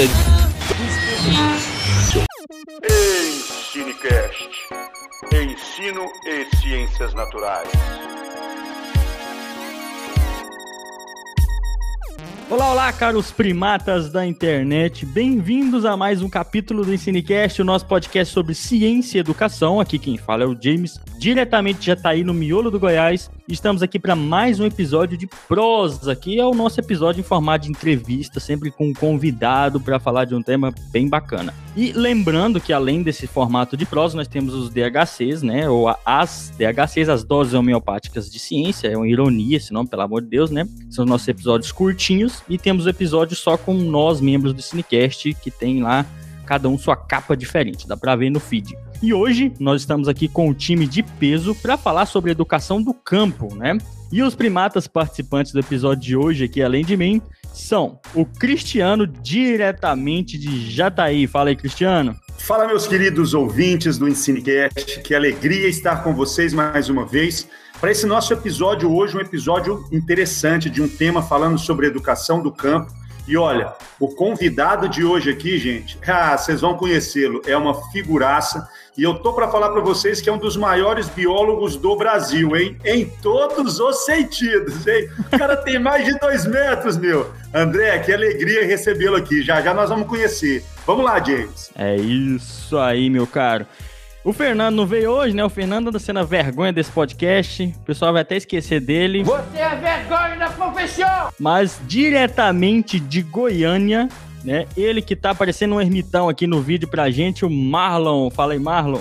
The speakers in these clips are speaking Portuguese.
Ensinecast. Ensino e Ciências Naturais. Olá, olá, caros primatas da internet. Bem-vindos a mais um capítulo do Ensinecast, o nosso podcast sobre ciência e educação. Aqui quem fala é o James, diretamente já tá aí no miolo do Goiás. Estamos aqui para mais um episódio de prosa, que é o nosso episódio em formato de entrevista, sempre com um convidado para falar de um tema bem bacana. E lembrando que além desse formato de prosa, nós temos os DHCs, né? Ou as DHCs, as doses homeopáticas de ciência. É uma ironia esse nome, pelo amor de Deus, né? São os nossos episódios curtinhos e temos o episódio só com nós, membros do Cinecast, que tem lá cada um sua capa diferente, dá para ver no feed. E hoje nós estamos aqui com um time de peso para falar sobre educação do campo, né? E os primatas participantes do episódio de hoje aqui, além de mim, são o Cristiano, diretamente de Jataí. Fala aí, Cristiano. Fala, meus queridos ouvintes do Ensinecast, que alegria estar com vocês mais uma vez para esse nosso episódio hoje, um episódio interessante de um tema falando sobre educação do campo e olha, o convidado de hoje aqui, gente, ah, vocês vão conhecê-lo, é uma figuraça. E eu tô para falar para vocês que é um dos maiores biólogos do Brasil, hein? Em todos os sentidos, hein? O cara tem mais de dois metros, meu. André, que alegria recebê-lo aqui. Já já nós vamos conhecer. Vamos lá, James. É isso aí, meu caro. O Fernando não veio hoje, né? O Fernando anda sendo a vergonha desse podcast. O pessoal vai até esquecer dele. Você é a vergonha da profissão! Mas diretamente de Goiânia, né? Ele que tá parecendo um ermitão aqui no vídeo pra gente, o Marlon. Fala aí, Marlon.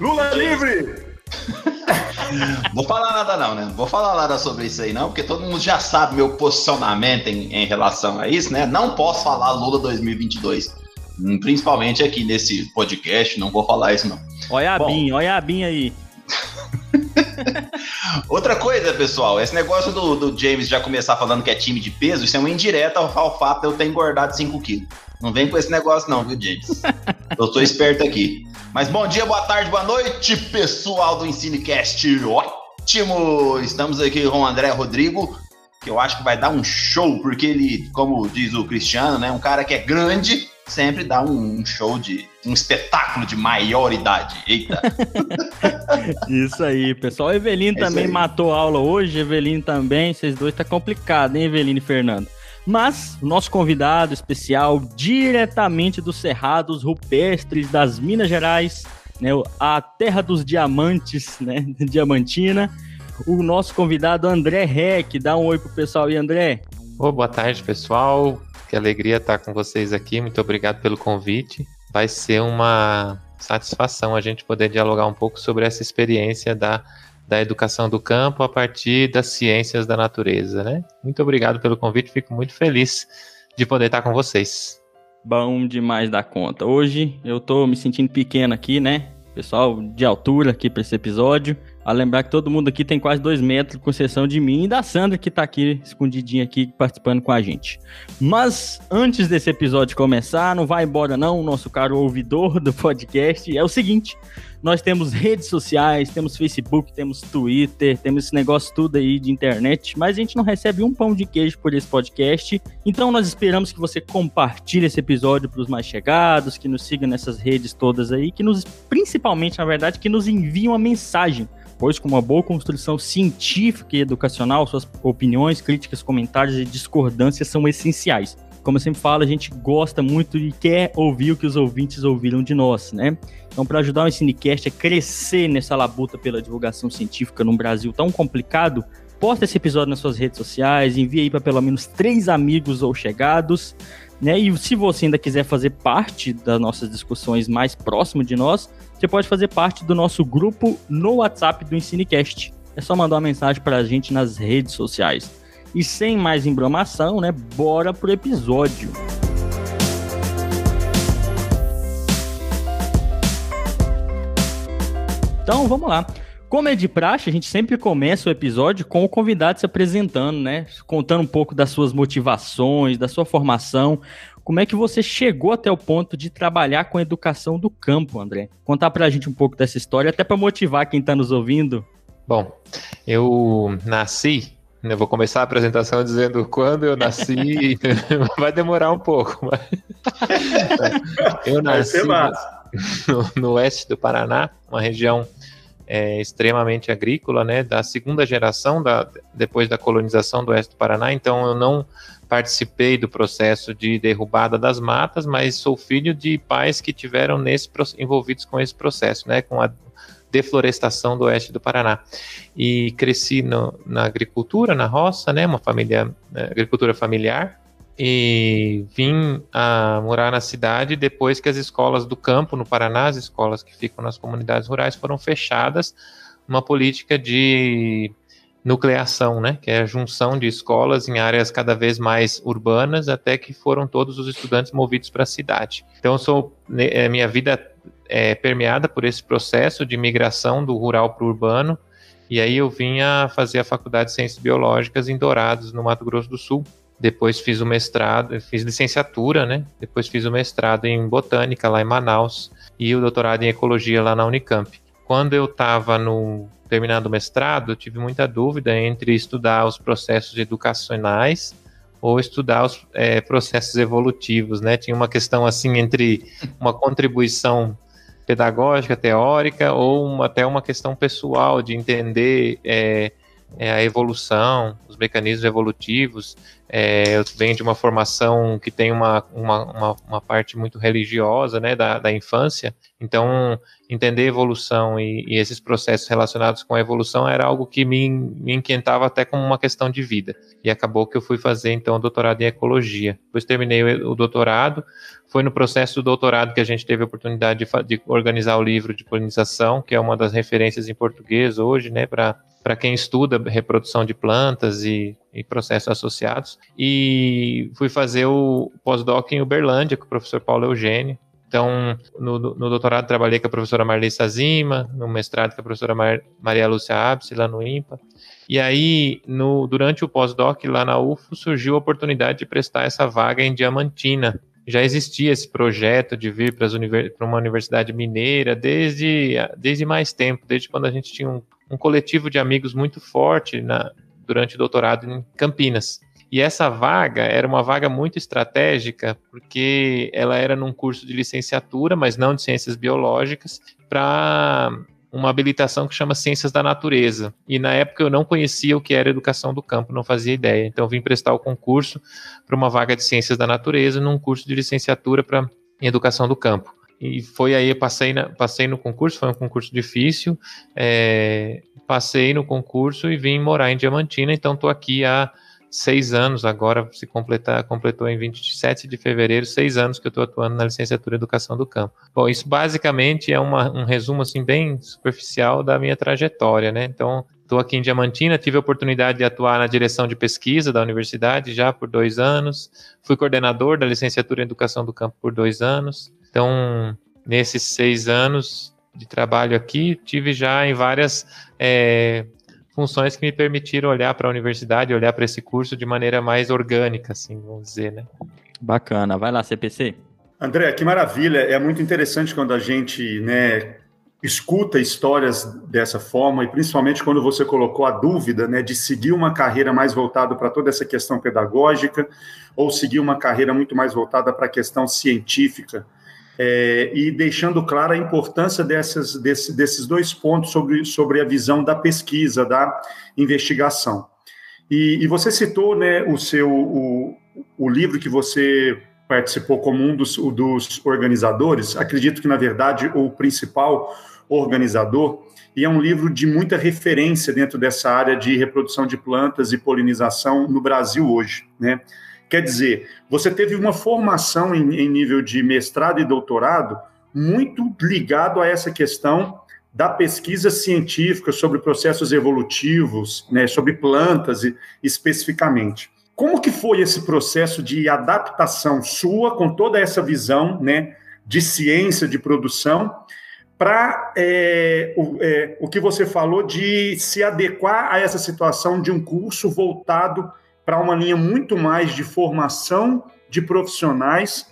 Lula livre! Vou falar nada não, né? Vou falar nada sobre isso aí não, porque todo mundo já sabe meu posicionamento em, em relação a isso, né? Não posso falar Lula 2022. Hum, principalmente aqui nesse podcast, não vou falar isso não. Olha a Bom, olha a Bin aí. Outra coisa, pessoal, esse negócio do, do, James já começar falando que é time de peso, isso é uma indireta ao, ao fato de eu ter engordado 5 quilos. Não vem com esse negócio não, viu, James? eu tô esperto aqui. Mas bom dia, boa tarde, boa noite, pessoal do Ensinecast. Ótimo! Estamos aqui com o André Rodrigo, que eu acho que vai dar um show, porque ele, como diz o Cristiano, né, um cara que é grande, sempre dá um, show de um espetáculo de maior idade. Eita! Isso aí, pessoal. Evelino é também matou aula hoje, Evelino também. Vocês dois tá complicado, hein, Evelino e Fernando? Mas o nosso convidado especial, diretamente dos Cerrados Rupestres das Minas Gerais, né, a terra dos diamantes, né, Diamantina, o nosso convidado André Reck. Dá um oi pro pessoal aí, André. Oh, boa tarde, pessoal. Que alegria estar com vocês aqui. Muito obrigado pelo convite. Vai ser uma satisfação a gente poder dialogar um pouco sobre essa experiência da, da educação do campo a partir das ciências da natureza, né? Muito obrigado pelo convite. Fico muito feliz de poder estar com vocês. Bom demais da conta. Hoje eu tô me sentindo pequeno aqui, né? Pessoal de altura aqui para esse episódio. A lembrar que todo mundo aqui tem quase dois metros, com exceção de mim e da Sandra, que tá aqui escondidinha aqui, participando com a gente. Mas, antes desse episódio começar, não vai embora não, nosso caro ouvidor do podcast, é o seguinte, nós temos redes sociais, temos Facebook, temos Twitter, temos esse negócio tudo aí de internet, mas a gente não recebe um pão de queijo por esse podcast. Então nós esperamos que você compartilhe esse episódio para os mais chegados, que nos siga nessas redes todas aí, que nos, principalmente, na verdade, que nos envie uma mensagem pois com uma boa construção científica e educacional, suas opiniões, críticas, comentários e discordâncias são essenciais. Como eu sempre falo, a gente gosta muito e quer ouvir o que os ouvintes ouviram de nós, né? Então, para ajudar o Ensinecast a crescer nessa labuta pela divulgação científica num Brasil tão complicado, posta esse episódio nas suas redes sociais, envie aí para pelo menos três amigos ou chegados, né? E se você ainda quiser fazer parte das nossas discussões mais próximo de nós, você pode fazer parte do nosso grupo no WhatsApp do Ensinecast. É só mandar uma mensagem para a gente nas redes sociais. E sem mais embromação, né? Bora pro episódio. Então, vamos lá. Como é de praxe, a gente sempre começa o episódio com o convidado se apresentando, né? Contando um pouco das suas motivações, da sua formação. Como é que você chegou até o ponto de trabalhar com a educação do campo, André? Contar pra gente um pouco dessa história, até para motivar quem está nos ouvindo. Bom, eu nasci eu vou começar a apresentação dizendo quando eu nasci, vai demorar um pouco, mas Eu nasci no, no, oeste do Paraná, uma região é, extremamente agrícola, né, da segunda geração, da, depois da colonização do oeste do Paraná, então eu não participei do processo de derrubada das matas, mas sou filho de pais que tiveram nesse, envolvidos com esse processo, né, com a deflorestação do oeste do Paraná. E cresci no, na agricultura, na roça, né, uma família, né, agricultura familiar, e vim a morar na cidade depois que as escolas do campo no Paraná, as escolas que ficam nas comunidades rurais, foram fechadas, uma política de nucleação, né, que é a junção de escolas em áreas cada vez mais urbanas, até que foram todos os estudantes movidos para a cidade. Então, sou né, é, minha vida é permeada por esse processo de migração do rural para o urbano. E aí eu vim a fazer a faculdade de Ciências Biológicas em Dourados, no Mato Grosso do Sul. Depois fiz o mestrado, fiz licenciatura, né? Depois fiz o mestrado em Botânica lá em Manaus e o doutorado em Ecologia lá na Unicamp. Quando eu estava no terminado mestrado, eu tive muita dúvida entre estudar os processos educacionais ou estudar os é, processos evolutivos, né? Tinha uma questão assim entre uma contribuição pedagógica, teórica, ou uma, até uma questão pessoal de entender é, é, a evolução, os mecanismos evolutivos. É, eu venho de uma formação que tem uma, uma, uma, uma parte muito religiosa né, da, da infância, então entender evolução e, e, esses processos relacionados com a evolução era algo que me, me inquietava até como uma questão de vida. E acabou que eu fui fazer então o doutorado em ecologia. Depois terminei o, o doutorado, foi no processo do doutorado que a gente teve a oportunidade de, de organizar o livro de polinização, que é uma das referências em português hoje, né, para quem estuda reprodução de plantas e, e, processos associados. E fui fazer o pós-doc em Uberlândia com o professor Paulo Eugênio, então, no, no, doutorado trabalhei com a professora Marley Sazima, no mestrado com a professora Mar, Maria Lúcia Abse, lá no IMPA. E aí, no, durante o pós-doc lá na UFO, surgiu a oportunidade de prestar essa vaga em Diamantina. Já existia esse projeto de vir para uma universidade mineira desde, desde mais tempo, desde quando a gente tinha um, um coletivo de amigos muito forte na, durante o doutorado em Campinas. E essa vaga era uma vaga muito estratégica, porque ela era num curso de licenciatura, mas não de ciências biológicas, para uma habilitação que chama Ciências da Natureza. E na época eu não conhecia o que era educação do campo, não fazia ideia. Então vim prestar o concurso para uma vaga de Ciências da Natureza num curso de licenciatura para Educação do Campo. E foi aí, passei, na, passei no concurso, foi um concurso difícil, é, passei no concurso e vim morar em Diamantina, então estou aqui há seis anos agora, se completar, completou em 27 de fevereiro, seis anos que eu estou atuando na licenciatura em Educação do Campo. Bom, isso basicamente é uma, um resumo assim bem superficial da minha trajetória, né? Então, estou aqui em Diamantina, tive a oportunidade de atuar na direção de pesquisa da universidade já por dois anos, fui coordenador da licenciatura em Educação do Campo por dois anos. Então, nesses seis anos de trabalho aqui, tive já em várias é, funções que me permitiram olhar para a universidade, olhar para esse curso de maneira mais orgânica, assim, vamos dizer, né? Bacana. Vai lá, CPC. André, que maravilha. É muito interessante quando a gente, né, escuta histórias dessa forma e principalmente quando você colocou a dúvida, né, de seguir uma carreira mais voltada para toda essa questão pedagógica ou seguir uma carreira muito mais voltada para a questão científica é, e deixando clara a importância dessas, desse, desses dois pontos sobre, sobre a visão da pesquisa, da investigação. E, e você citou né, o seu o, o livro que você participou como um dos, dos organizadores, acredito que, na verdade, o principal organizador, e é um livro de muita referência dentro dessa área de reprodução de plantas e polinização no Brasil hoje, né? Quer dizer, você teve uma formação em, em nível de mestrado e doutorado muito ligado a essa questão da pesquisa científica sobre processos evolutivos, né, sobre plantas especificamente. Como que foi esse processo de adaptação sua com toda essa visão, né, de ciência de produção para é, o, é, o que você falou de se adequar a essa situação de um curso voltado para uma linha muito mais de formação de profissionais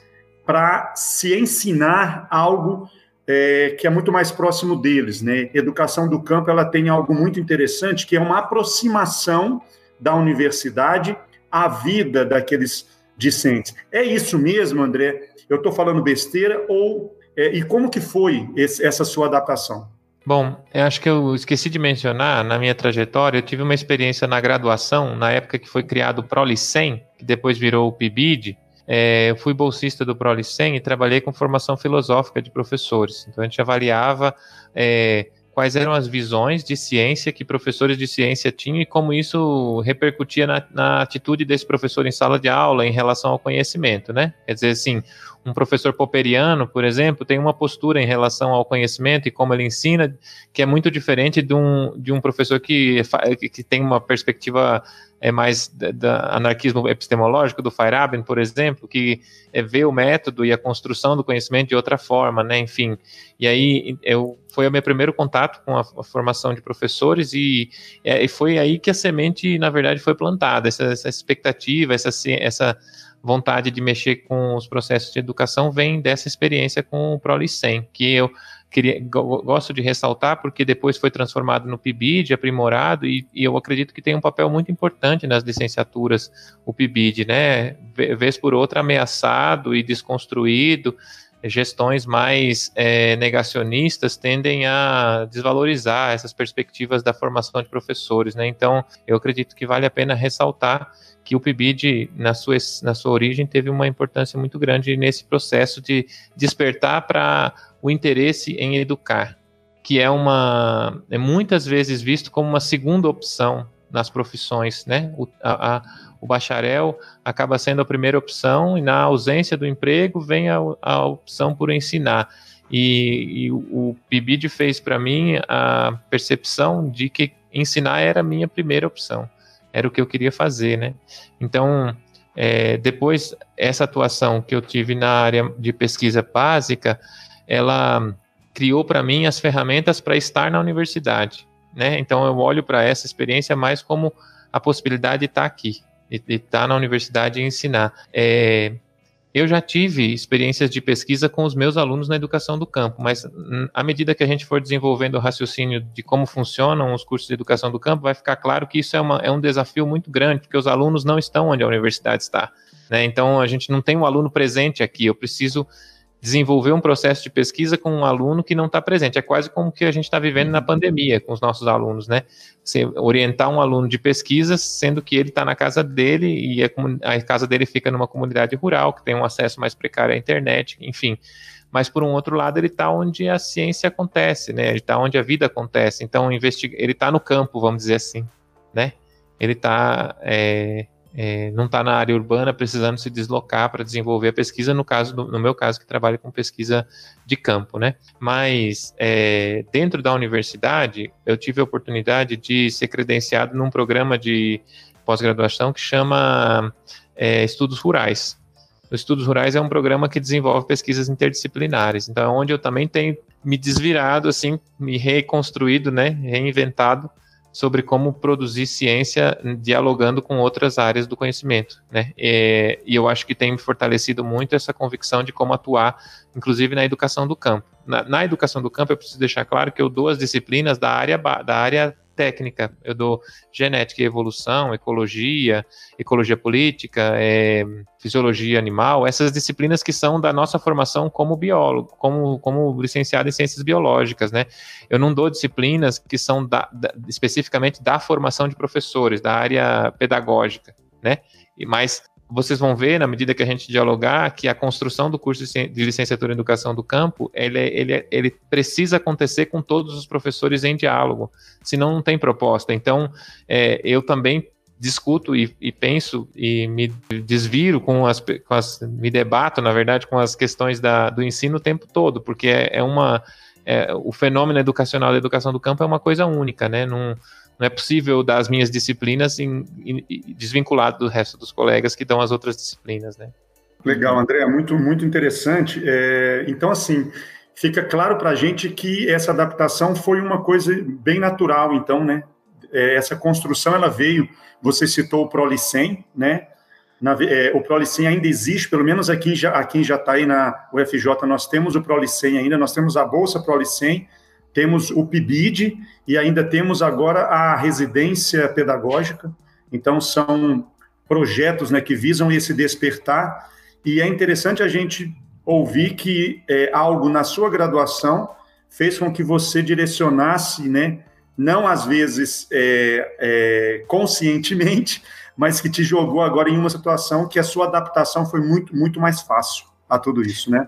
para se ensinar algo é, que é muito mais próximo deles, né? Educação do campo ela tem algo muito interessante que é uma aproximação da universidade à vida daqueles discentes. É isso mesmo, André? Eu estou falando besteira ou é, e como que foi esse, essa sua adaptação? Bom, eu acho que eu esqueci de mencionar na minha trajetória, eu tive uma experiência na graduação, na época que foi criado o Prolicem, que depois virou o PIBID. É, eu fui bolsista do Prolicem e trabalhei com formação filosófica de professores. Então a gente avaliava é, quais eram as visões de ciência que professores de ciência tinham e como isso repercutia na, na, atitude desse professor em sala de aula em relação ao conhecimento, né? Quer dizer, assim, um professor popperiano, por exemplo, tem uma postura em relação ao conhecimento e como ele ensina que é muito diferente de um, de um professor que, que tem uma perspectiva é mais da, anarquismo epistemológico do Feyerabend, por exemplo, que é, vê o método e a construção do conhecimento de outra forma, né? Enfim, e aí eu foi o meu primeiro contato com a, a formação de professores e, é, e, foi aí que a semente, na verdade, foi plantada. Essa, essa expectativa, essa, essa vontade de mexer com os processos de educação vem dessa experiência com o Prolicem, que eu queria, gosto de ressaltar porque depois foi transformado no PIBID, aprimorado, e, e, eu acredito que tem um papel muito importante nas licenciaturas, o PIBID, né? Vez por outra ameaçado e desconstruído, gestões mais é, negacionistas tendem a desvalorizar essas perspectivas da formação de professores, né? Então, eu acredito que vale a pena ressaltar que o PIBID, na sua, na sua origem, teve uma importância muito grande nesse processo de despertar para o interesse em educar, que é uma é muitas vezes visto como uma segunda opção nas profissões, né? O, a, a, o bacharel acaba sendo a primeira opção e na ausência do emprego vem a, a opção por ensinar. E, e o, PIBID fez para mim a percepção de que ensinar era a minha primeira opção, era o que eu queria fazer, né? Então, é, depois, essa atuação que eu tive na área de pesquisa básica, ela criou para mim as ferramentas para estar na universidade, né? Então eu olho para essa experiência mais como a possibilidade de estar tá aqui, de, estar tá na universidade e ensinar. É, eu já tive experiências de pesquisa com os meus alunos na educação do campo, mas à medida que a gente for desenvolvendo o raciocínio de como funcionam os cursos de educação do campo, vai ficar claro que isso é, uma, é um desafio muito grande, porque os alunos não estão onde a universidade está. Né? Então a gente não tem um aluno presente aqui, eu preciso desenvolver um processo de pesquisa com um aluno que não está presente. É quase como que a gente está vivendo na pandemia com os nossos alunos, né? Você orientar um aluno de pesquisa, sendo que ele está na casa dele e a, a, casa dele fica numa comunidade rural, que tem um acesso mais precário à internet, enfim. Mas, por um outro lado, ele está onde a ciência acontece, né? Ele está onde a vida acontece. Então, ele está no campo, vamos dizer assim, né? Ele está... É é, não está na área urbana precisando se deslocar para desenvolver a pesquisa, no caso, no meu caso, que trabalho com pesquisa de campo, né? Mas é, dentro da universidade, eu tive a oportunidade de ser credenciado num programa de pós-graduação que chama é, Estudos Rurais. O Estudos Rurais é um programa que desenvolve pesquisas interdisciplinares, então é onde eu também tenho me desvirado, assim, me reconstruído, né, reinventado sobre como produzir ciência dialogando com outras áreas do conhecimento, né? E, e, eu acho que tem fortalecido muito essa convicção de como atuar, inclusive na educação do campo. Na, na educação do campo, eu preciso deixar claro que eu dou as disciplinas da área da área técnica. Eu dou genética e evolução, ecologia, ecologia política, é, fisiologia animal, essas disciplinas que são da nossa formação como biólogo, como, como licenciado em ciências biológicas, né? Eu não dou disciplinas que são da, da, especificamente da formação de professores, da área pedagógica, né? Mas vocês vão ver, na medida que a gente dialogar, que a construção do curso de licenciatura em educação do campo, ele, ele, ele precisa acontecer com todos os professores em diálogo, senão não tem proposta. Então, é, eu também discuto e, e, penso e me desviro com as, com as, me debato, na verdade, com as questões da, do ensino o tempo todo, porque é, é uma, é, o fenômeno educacional da educação do campo é uma coisa única, né? Não é possível dar as minhas disciplinas em, em, desvinculado do resto dos colegas que dão as outras disciplinas, né? Legal, André, muito, muito interessante. É, então, assim, fica claro para a gente que essa adaptação foi uma coisa bem natural, então, né? É, essa construção, ela veio, você citou o Prolicem, né? Na, é, o Prolicem ainda existe, pelo menos aqui já aqui já está aí na UFJ, nós temos o Prolicem ainda, nós temos a Bolsa Prolicem, temos o PIBID e ainda temos agora a residência pedagógica. Então, são projetos né, que visam esse despertar, e é interessante a gente ouvir que é, algo na sua graduação fez com que você direcionasse, né, não às vezes é, é, conscientemente, mas que te jogou agora em uma situação que a sua adaptação foi muito, muito mais fácil a tudo isso, né?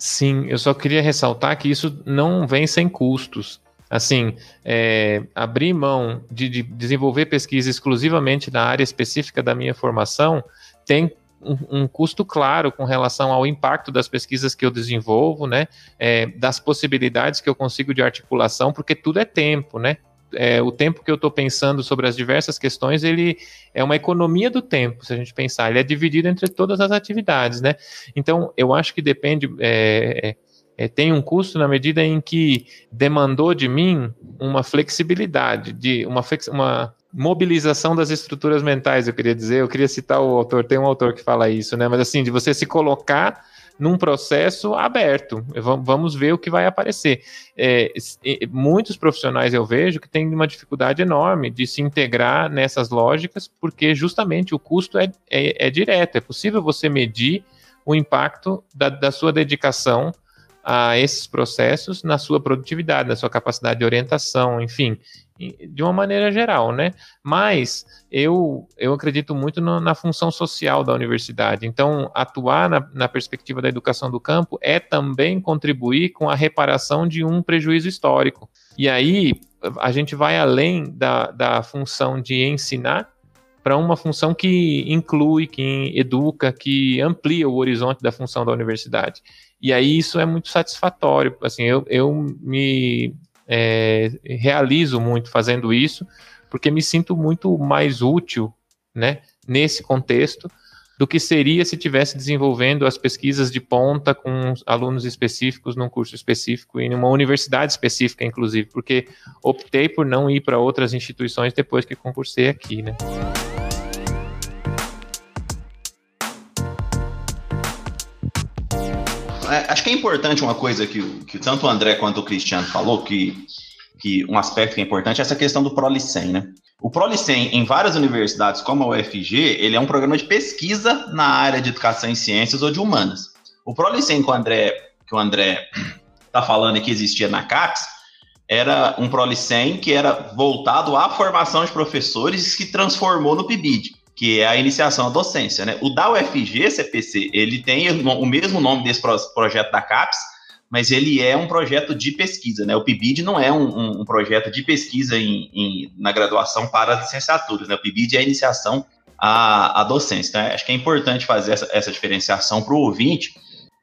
Sim, eu só queria ressaltar que isso não vem sem custos. Assim, é, abrir mão de, de, desenvolver pesquisa exclusivamente na área específica da minha formação tem um, um, custo claro com relação ao impacto das pesquisas que eu desenvolvo, né? É, das possibilidades que eu consigo de articulação, porque tudo é tempo, né? É, o tempo que eu estou pensando sobre as diversas questões, ele é uma economia do tempo, se a gente pensar. Ele é dividido entre todas as atividades, né? Então, eu acho que depende. É, é, tem um custo na medida em que demandou de mim uma flexibilidade, de uma, uma mobilização das estruturas mentais, eu queria dizer. Eu queria citar o autor, tem um autor que fala isso, né? Mas assim, de você se colocar num processo aberto. Vamos ver o que vai aparecer. É, muitos profissionais eu vejo que têm uma dificuldade enorme de se integrar nessas lógicas, porque justamente o custo é, é, é direto. É possível você medir o impacto da, da sua dedicação a esses processos na sua produtividade, na sua capacidade de orientação, enfim, de uma maneira geral, né? Mas eu, eu acredito muito no, na função social da universidade. Então, atuar na, na, perspectiva da educação do campo é também contribuir com a reparação de um prejuízo histórico. E aí a gente vai além da, da função de ensinar para uma função que inclui, que educa, que amplia o horizonte da função da universidade. E aí isso é muito satisfatório. Assim, eu, eu me é, realizo muito fazendo isso, porque me sinto muito mais útil, né, nesse contexto, do que seria se tivesse desenvolvendo as pesquisas de ponta com alunos específicos num curso específico e numa universidade específica, inclusive, porque optei por não ir para outras instituições depois que concursei aqui, né. Acho que é importante uma coisa que, que tanto o André quanto o Cristiano falou, que, que um aspecto que é importante é essa questão do ProLicem, né? O ProLicem, em várias universidades, como a UFG, ele é um programa de pesquisa na área de educação em ciências ou de humanas. O ProLicem que o André André está falando e que existia na CAPES, era um ProLicem que era voltado à formação de professores que transformou no PIBID que é a iniciação à docência, né? O da UFG, CPC, ele tem o mesmo nome desse projeto da CAPES, mas ele é um projeto de pesquisa, né? O PIBID não é um, um projeto de pesquisa em, em, na graduação para as licenciaturas, né? O PIBID é a iniciação à, à docência. Então, acho que é importante fazer essa, essa diferenciação para o ouvinte.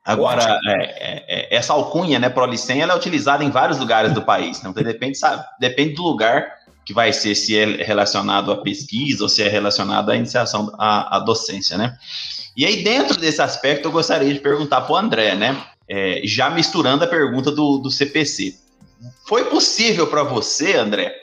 Agora, é, é, é, essa alcunha, né, ProLicem, ela é utilizada em vários lugares do país, né? então depende, sabe, depende do lugar que vai ser se é relacionado à pesquisa ou se é relacionado à iniciação à, à docência, né? E aí, dentro desse aspecto, eu gostaria de perguntar para o André, né? É, já misturando a pergunta do, do CPC. Foi possível para você, André,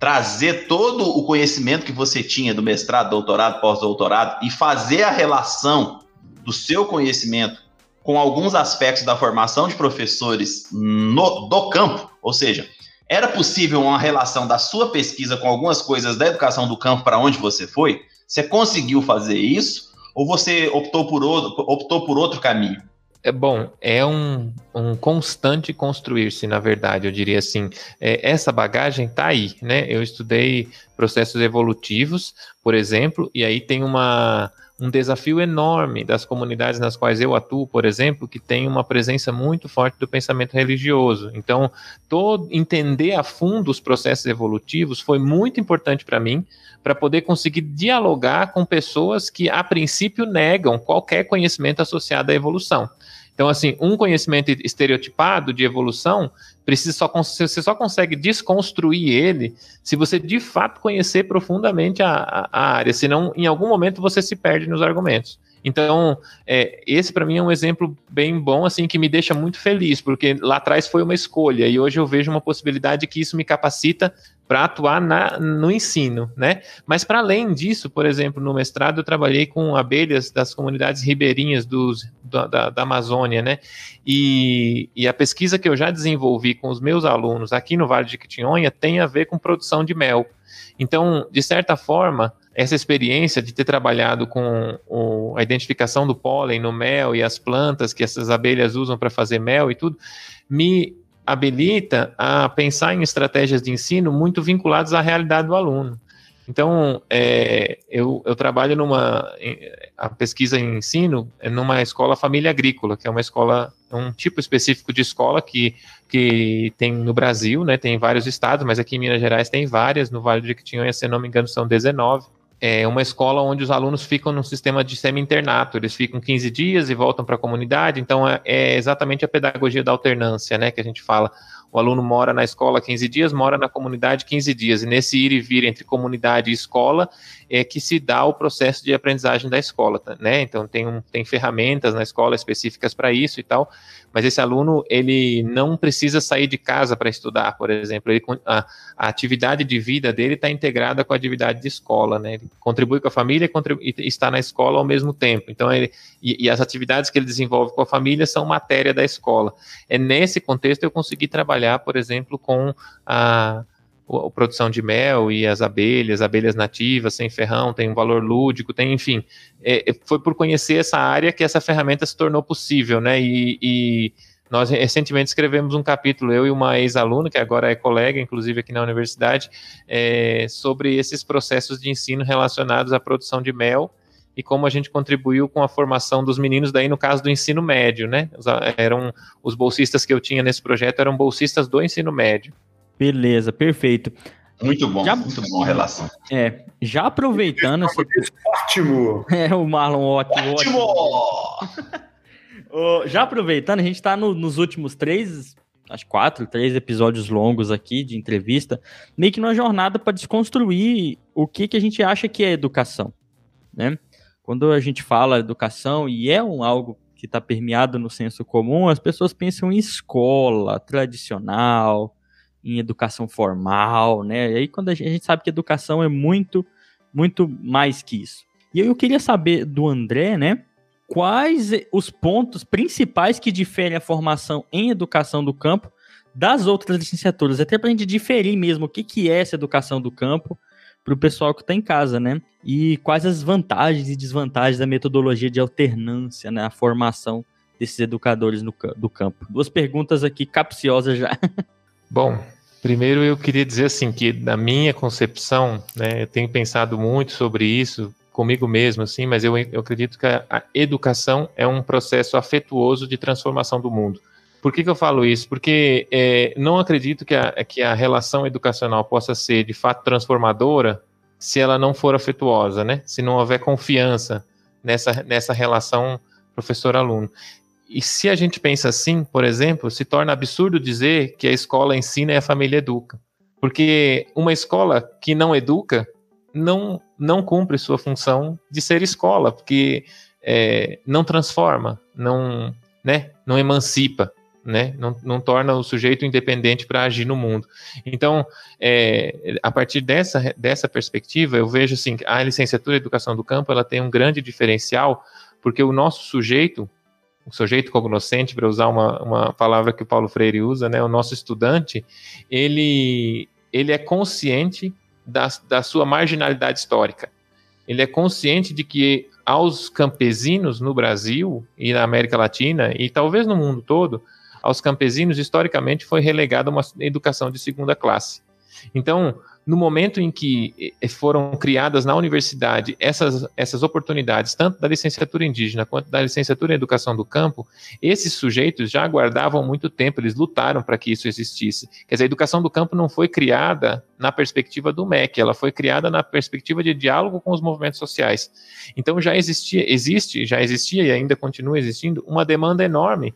trazer todo o conhecimento que você tinha do mestrado, doutorado, pós-doutorado e fazer a relação do seu conhecimento com alguns aspectos da formação de professores no, do campo? Ou seja, era possível uma relação da sua pesquisa com algumas coisas da educação do campo para onde você foi? Você conseguiu fazer isso? Ou você optou por outro, optou por outro caminho? É bom, é um, um constante construir-se, na verdade, eu diria assim. É, essa bagagem está aí, né? Eu estudei processos evolutivos, por exemplo, e aí tem uma, um desafio enorme das comunidades nas quais eu atuo, por exemplo, que tem uma presença muito forte do pensamento religioso. Então, todo, entender a fundo os processos evolutivos foi muito importante para mim, para poder conseguir dialogar com pessoas que, a princípio, negam qualquer conhecimento associado à evolução. Então, assim, um conhecimento estereotipado de evolução precisa só você só consegue desconstruir ele se você de fato conhecer profundamente a, a área, senão em algum momento você se perde nos argumentos. Então, é, esse para mim é um exemplo bem bom, assim, que me deixa muito feliz, porque lá atrás foi uma escolha e hoje eu vejo uma possibilidade que isso me capacita para atuar na, no ensino, né? Mas para além disso, por exemplo, no mestrado eu trabalhei com abelhas das comunidades ribeirinhas dos, da, da, Amazônia, né? E, e, a pesquisa que eu já desenvolvi com os meus alunos aqui no Vale de Quitinhonha tem a ver com produção de mel. Então, de certa forma, essa experiência de ter trabalhado com o, a identificação do pólen no mel e as plantas que essas abelhas usam para fazer mel e tudo, me habilita a pensar em estratégias de ensino muito vinculadas à realidade do aluno. Então, é, eu, eu, trabalho numa a pesquisa em ensino é numa escola família agrícola, que é uma escola, um tipo específico de escola que, que tem no Brasil, né, tem em vários estados, mas aqui em Minas Gerais tem várias, no Vale do Jequitinhonha, se não me engano, são 19 é uma escola onde os alunos ficam num sistema de semi-internato, eles ficam 15 dias e voltam para a comunidade, então é, é, exatamente a pedagogia da alternância, né, que a gente fala. O aluno mora na escola 15 dias, mora na comunidade 15 dias, e nesse ir e vir entre comunidade e escola é que se dá o processo de aprendizagem da escola, né, então tem, um, tem ferramentas na escola específicas para isso e tal, mas esse aluno ele não precisa sair de casa para estudar, por exemplo, ele, a, a, atividade de vida dele está integrada com a atividade de escola, né? Ele contribui com a família contribui, e está na escola ao mesmo tempo. Então, ele, e, e, as atividades que ele desenvolve com a família são matéria da escola. É nesse contexto eu consegui trabalhar, por exemplo, com a a produção de mel e as abelhas, abelhas nativas, sem ferrão, tem um valor lúdico, tem, enfim, é, é, foi por conhecer essa área que essa ferramenta se tornou possível, né, e, e nós recentemente escrevemos um capítulo, eu e uma ex-aluna, que agora é colega, inclusive aqui na universidade, é, sobre esses processos de ensino relacionados à produção de mel e como a gente contribuiu com a formação dos meninos, daí no caso do ensino médio, né? Eram os bolsistas que eu tinha nesse projeto eram bolsistas do ensino médio. Beleza, perfeito. Muito bom, já, muito bom a relação. É, já aproveitando. Esse... Ótimo! É, o Marlon, ótimo. Ótimo! ótimo. já aproveitando, a gente está no, nos últimos três, acho quatro, três episódios longos aqui de entrevista, meio que numa jornada para desconstruir o que, que a gente acha que é educação, né? Quando a gente fala educação e é um algo que está permeado no senso comum, as pessoas pensam em escola tradicional, em educação formal, né? E aí quando a gente, a gente sabe que educação é muito, muito mais que isso. E eu queria saber do André, né? Quais os pontos principais que diferem a formação em educação do campo das outras licenciaturas? Até para a gente diferir mesmo o que, que é essa educação do campo para o pessoal que está em casa, né? E quais as vantagens e desvantagens da metodologia de alternância, né? A formação desses educadores no, do campo. Duas perguntas aqui capciosas já. Bom, primeiro eu queria dizer assim que na minha concepção, né, eu tenho pensado muito sobre isso comigo mesmo, assim, mas eu, eu acredito que a, a, educação é um processo afetuoso de transformação do mundo. Por que, que eu falo isso? Porque é, não acredito que a, que a relação educacional possa ser de fato transformadora se ela não for afetuosa, né? Se não houver confiança nessa, nessa relação professor-aluno. E se a gente pensa assim, por exemplo, se torna absurdo dizer que a escola ensina e a família educa. Porque uma escola que não educa não, não cumpre sua função de ser escola, porque é, não transforma, não, né, não emancipa, né, não, não torna o sujeito independente para agir no mundo. Então, é, a partir dessa, dessa perspectiva, eu vejo assim, a licenciatura em Educação do Campo ela tem um grande diferencial, porque o nosso sujeito, o sujeito cognoscente, para usar uma, uma palavra que o Paulo Freire usa, né, o nosso estudante, ele, ele é consciente da, da sua marginalidade histórica. Ele é consciente de que aos campesinos no Brasil e na América Latina, e talvez no mundo todo, aos campesinos historicamente foi relegada uma educação de segunda classe. Então, no momento em que eh, foram criadas na universidade essas, essas oportunidades, tanto da licenciatura indígena quanto da licenciatura em educação do campo, esses sujeitos já aguardavam muito tempo, eles lutaram para que isso existisse. Quer dizer, a educação do campo não foi criada na perspectiva do MEC, ela foi criada na perspectiva de diálogo com os movimentos sociais. Então já existia, existe, já existia e ainda continua existindo uma demanda enorme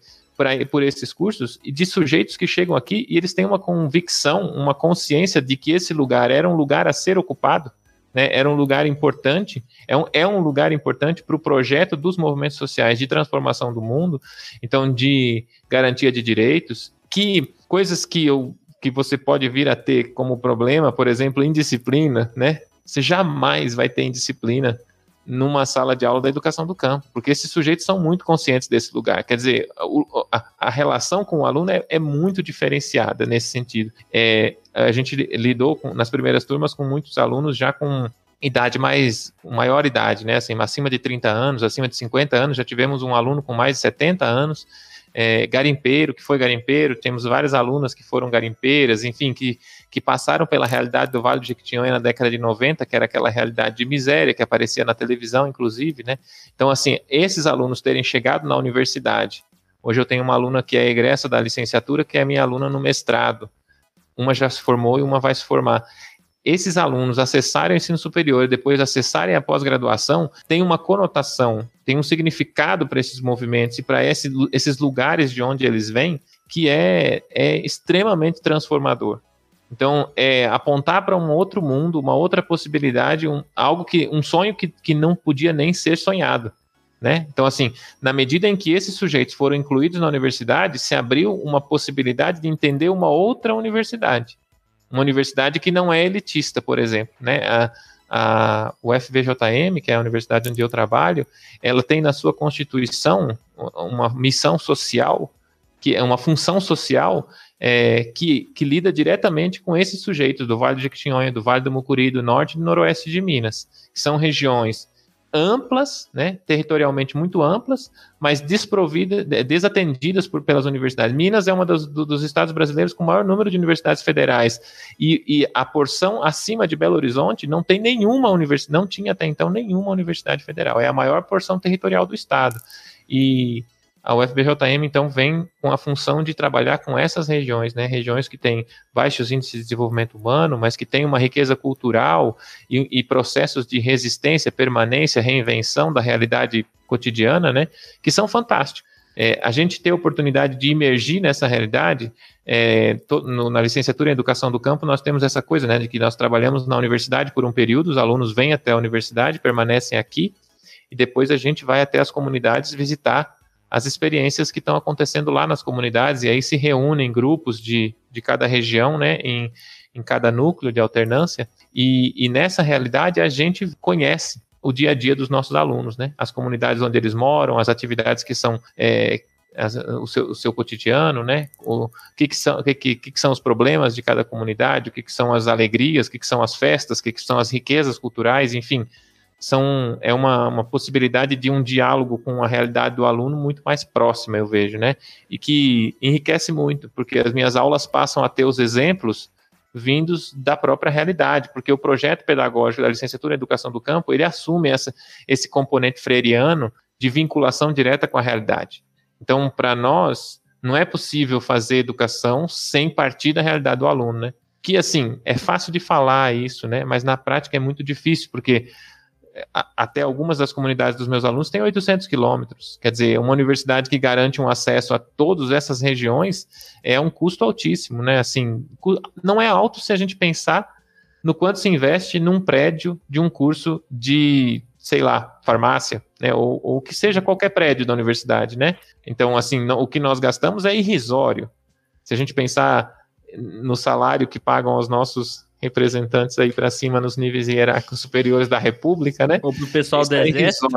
por esses cursos de sujeitos que chegam aqui e eles têm uma convicção, uma consciência de que esse lugar era um lugar a ser ocupado, né, era um lugar importante, é um, é um lugar importante para o projeto dos movimentos sociais de transformação do mundo, então de garantia de direitos, que coisas que eu que você pode vir a ter como problema, por exemplo, indisciplina, né? Você jamais vai ter indisciplina numa sala de aula da educação do campo, porque esses sujeitos são muito conscientes desse lugar. Quer dizer, a, a relação com o aluno é, é, muito diferenciada nesse sentido. É, a gente lidou com, nas primeiras turmas com muitos alunos já com idade mais, maior idade, né? Assim, acima de 30 anos, acima de 50 anos, já tivemos um aluno com mais de 70 anos é, garimpeiro, que foi garimpeiro, temos várias alunas que foram garimpeiras, enfim, que, que passaram pela realidade do Vale do Jequitinhonha na década de 90, que era aquela realidade de miséria que aparecia na televisão, inclusive, né? Então, assim, esses alunos terem chegado na universidade, hoje eu tenho uma aluna que é egressa da licenciatura, que é minha aluna no mestrado, uma já se formou e uma vai se formar esses alunos acessarem o ensino superior e depois acessarem a pós-graduação tem uma conotação, tem um significado para esses movimentos e para esse, esses lugares de onde eles vêm que é, é extremamente transformador. Então, é apontar para um outro mundo, uma outra possibilidade, um, algo que um sonho que, que não podia nem ser sonhado. Né? Então, assim, na medida em que esses sujeitos foram incluídos na universidade, se abriu uma possibilidade de entender uma outra universidade uma universidade que não é elitista, por exemplo, né? A, a UFVJM, que é a universidade onde eu trabalho, ela tem na sua constituição uma missão social, que é uma função social é, que, que lida diretamente com esses sujeitos do Vale do Jequitinhonha, do Vale do Mucuri, do Norte e do Noroeste de Minas, que são regiões amplas, né, territorialmente muito amplas, mas desprovidas, desatendidas por, pelas universidades. Minas é um dos, dos, estados brasileiros com maior número de universidades federais e, e, a porção acima de Belo Horizonte não tem nenhuma universidade, não tinha até então nenhuma universidade federal. É a maior porção territorial do estado. E a UFBJM, então, vem com a função de trabalhar com essas regiões, né? Regiões que têm baixos índices de desenvolvimento humano, mas que têm uma riqueza cultural e, e processos de resistência, permanência, reinvenção da realidade cotidiana, né? Que são fantásticos. É, a gente ter a oportunidade de emergir nessa realidade, é, to, no, na licenciatura em Educação do Campo, nós temos essa coisa, né, de que nós trabalhamos na universidade por um período, os alunos vêm até a universidade, permanecem aqui, e depois a gente vai até as comunidades visitar as experiências que estão acontecendo lá nas comunidades, e aí se reúnem grupos de, de cada região, né, em, em cada núcleo de alternância, e, e nessa realidade a gente conhece o dia a dia dos nossos alunos, né, as comunidades onde eles moram, as atividades que são é, o, seu, o, seu, cotidiano, né? O que, que, são, que, que, que são os problemas de cada comunidade, o que, que são as alegrias, o que, que são as festas, o que, que são as riquezas culturais, enfim, são é uma, uma possibilidade de um diálogo com a realidade do aluno muito mais próxima, eu vejo, né? E que enriquece muito, porque as minhas aulas passam a ter os exemplos vindos da própria realidade, porque o projeto pedagógico da licenciatura em educação do campo, ele assume essa, esse componente freiriano de vinculação direta com a realidade. Então, para nós, não é possível fazer educação sem partir da realidade do aluno, né? Que, assim, é fácil de falar isso, né? Mas na prática é muito difícil, porque até algumas das comunidades dos meus alunos têm 800 quilômetros. Quer dizer, uma universidade que garante um acesso a todas essas regiões é um custo altíssimo, né? Assim, não é alto se a gente pensar no quanto se investe num prédio de um curso de, sei lá, farmácia, né? Ou, ou que seja qualquer prédio da universidade, né? Então, assim, não, o que nós gastamos é irrisório. Se a gente pensar no salário que pagam aos nossos representantes aí para cima nos níveis hierárquicos superiores da República, né? Ou para o pessoal do é Exército.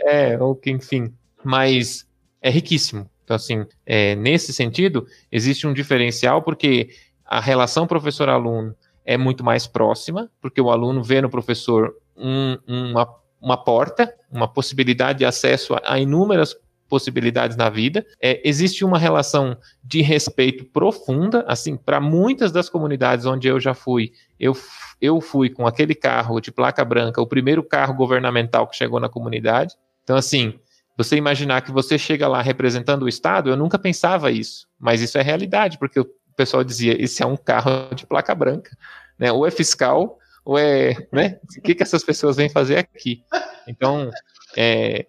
É, ou que, enfim. Mas é riquíssimo. Então, assim, é, nesse sentido, existe um diferencial porque a relação professor-aluno é muito mais próxima, porque o aluno vê no professor um, uma, uma porta, uma possibilidade de acesso a, a inúmeras possibilidades na vida. É, existe uma relação de respeito profunda, assim, para muitas das comunidades onde eu já fui, eu, eu fui com aquele carro de placa branca, o primeiro carro governamental que chegou na comunidade. Então, assim, você imaginar que você chega lá representando o Estado, eu nunca pensava isso, mas isso é realidade, porque o pessoal dizia, esse é um carro de placa branca, né? Ou é fiscal, ou é, né? O que, que essas pessoas vêm fazer aqui? Então, é,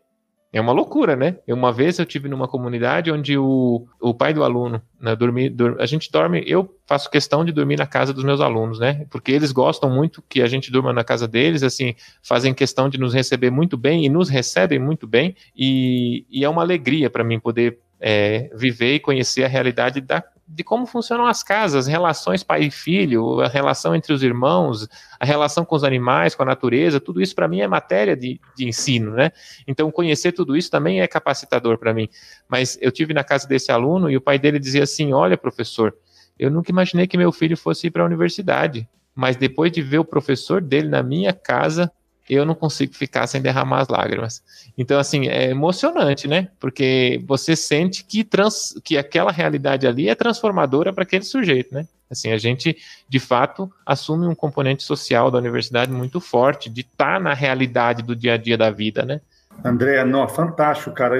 é uma loucura, né? Uma vez eu tive numa comunidade onde o, o pai do aluno, né, dormi, a gente dorme, eu faço questão de dormir na casa dos meus alunos, né? Porque eles gostam muito que a gente durma na casa deles, assim, fazem questão de nos receber muito bem e nos recebem muito bem, e, e é uma alegria para mim poder é, viver e conhecer a realidade da de como funcionam as casas, relações pai e filho, a relação entre os irmãos, a relação com os animais, com a natureza, tudo isso para mim é matéria de, de ensino, né? Então conhecer tudo isso também é capacitador para mim. Mas eu tive na casa desse aluno e o pai dele dizia assim: "Olha, professor, eu nunca imaginei que meu filho fosse ir para a universidade, mas depois de ver o professor dele na minha casa, eu não consigo ficar sem derramar as lágrimas. Então, assim, é emocionante, né? Porque você sente que, trans, que aquela realidade ali é transformadora para aquele sujeito, né? Assim, a gente, de fato, assume um componente social da universidade muito forte, de estar tá na realidade do dia a dia da vida, né? André, não, fantástico, cara.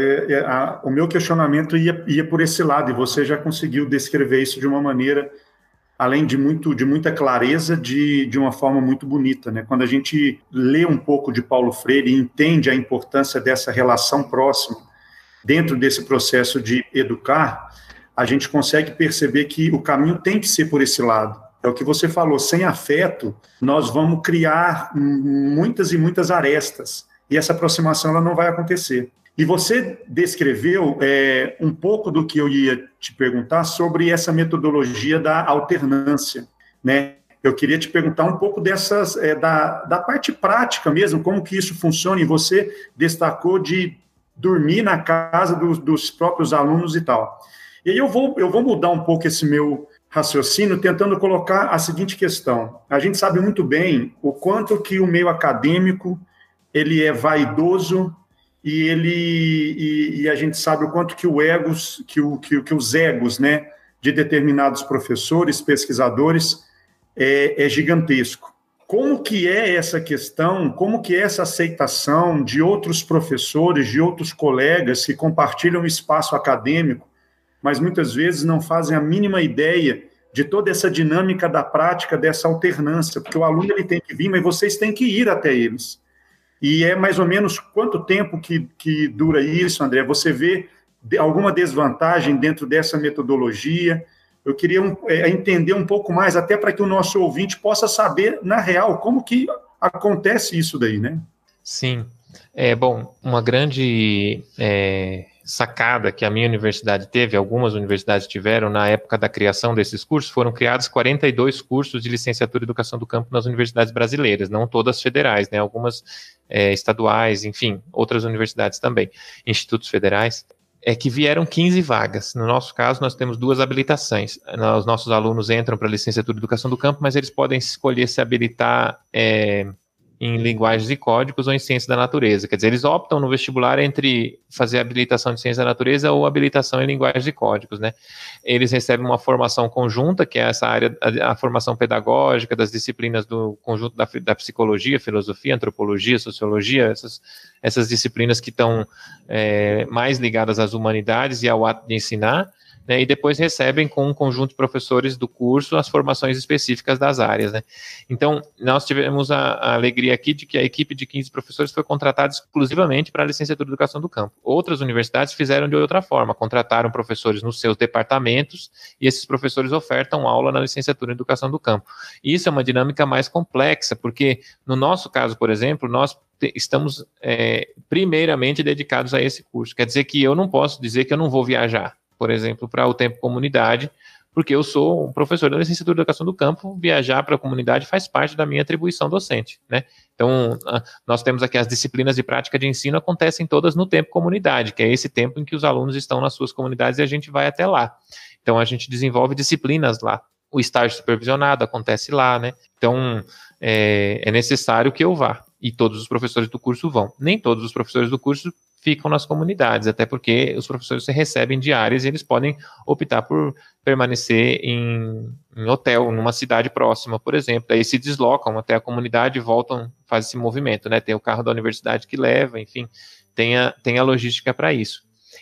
A, o meu questionamento ia, ia por esse lado, e você já conseguiu descrever isso de uma maneira além de, muito, de muita clareza, de, de uma forma muito bonita. Né? Quando a gente lê um pouco de Paulo Freire e entende a importância dessa relação próxima dentro desse processo de educar, a gente consegue perceber que o caminho tem que ser por esse lado. É o que você falou, sem afeto, nós vamos criar muitas e muitas arestas, e essa aproximação ela não vai acontecer. E você descreveu é, um pouco do que eu ia te perguntar sobre essa metodologia da alternância, né? Eu queria te perguntar um pouco dessas é, da, da parte prática mesmo, como que isso funciona. E você destacou de dormir na casa dos, dos próprios alunos e tal. E aí eu vou eu vou mudar um pouco esse meu raciocínio, tentando colocar a seguinte questão: a gente sabe muito bem o quanto que o meio acadêmico ele é vaidoso e ele e, e, a gente sabe o quanto que o egos, que, o, que, que os egos, né, de determinados professores, pesquisadores, é, é, gigantesco. Como que é essa questão? Como que é essa aceitação de outros professores, de outros colegas que compartilham espaço acadêmico, mas muitas vezes não fazem a mínima ideia de toda essa dinâmica da prática dessa alternância, porque o aluno ele tem que vir, mas vocês têm que ir até eles. E é mais ou menos quanto tempo que, que dura isso, André? Você vê alguma desvantagem dentro dessa metodologia? Eu queria um, é, entender um pouco mais, até para que o nosso ouvinte possa saber, na real, como que acontece isso daí, né? Sim. É, bom, uma grande é, sacada que a minha universidade teve, algumas universidades tiveram na época da criação desses cursos, foram criados 42 cursos de licenciatura em educação do campo nas universidades brasileiras, não todas federais, né, algumas é, estaduais, enfim, outras universidades também, institutos federais, é que vieram 15 vagas. No nosso caso, nós temos duas habilitações. Os nossos alunos entram para a licenciatura em educação do campo, mas eles podem escolher se habilitar é, em linguagens e códigos ou em ciência da natureza. Quer dizer, eles optam no vestibular entre fazer habilitação de ciência da natureza ou habilitação em linguagens e códigos, né? Eles recebem uma formação conjunta, que é essa área, a, formação pedagógica das disciplinas do conjunto da, da, psicologia, filosofia, antropologia, sociologia, essas, essas disciplinas que estão é, mais ligadas às humanidades e ao ato de ensinar, né, e depois recebem com um conjunto de professores do curso as formações específicas das áreas. Né. Então, nós tivemos a, a, alegria aqui de que a equipe de 15 professores foi contratada exclusivamente para a licenciatura de educação do campo. Outras universidades fizeram de outra forma, contrataram professores nos seus departamentos e esses professores ofertam aula na licenciatura em educação do campo. Isso é uma dinâmica mais complexa, porque no nosso caso, por exemplo, nós estamos é, primeiramente dedicados a esse curso. Quer dizer que eu não posso dizer que eu não vou viajar por exemplo, para o tempo comunidade, porque eu sou um professor da licenciatura de educação do campo, viajar para a comunidade faz parte da minha atribuição docente, né? Então, nós temos aqui as disciplinas de prática de ensino acontecem todas no tempo comunidade, que é esse tempo em que os alunos estão nas suas comunidades e a gente vai até lá. Então, a gente desenvolve disciplinas lá. O estágio supervisionado acontece lá, né? Então, é, é necessário que eu vá. E todos os professores do curso vão. Nem todos os professores do curso ficam nas comunidades, até porque os professores recebem diárias e eles podem optar por permanecer em, em hotel, numa cidade próxima, por exemplo. Aí se deslocam até a comunidade e voltam, fazem esse movimento, né? Tem o carro da universidade que leva, enfim, tem a, tem a logística para isso.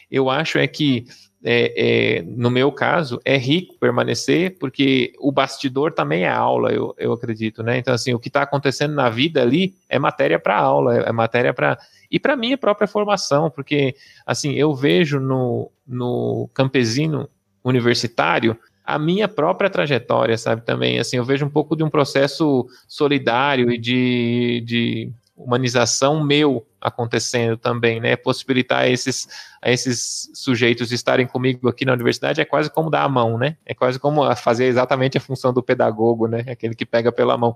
Eu acho é que é, é, no meu caso, é rico permanecer, porque o bastidor também é aula, eu, eu acredito, né? Então, assim, o que está acontecendo na vida ali é matéria para aula, é matéria para e para minha própria formação, porque assim eu vejo no, no campesino universitário a minha própria trajetória, sabe? Também, assim, eu vejo um pouco de um processo solidário e de, de humanização meu acontecendo também, né? Possibilitar esses, esses sujeitos estarem comigo aqui na universidade é quase como dar a mão, né? É quase como fazer exatamente a função do pedagogo, né? Aquele que pega pela mão.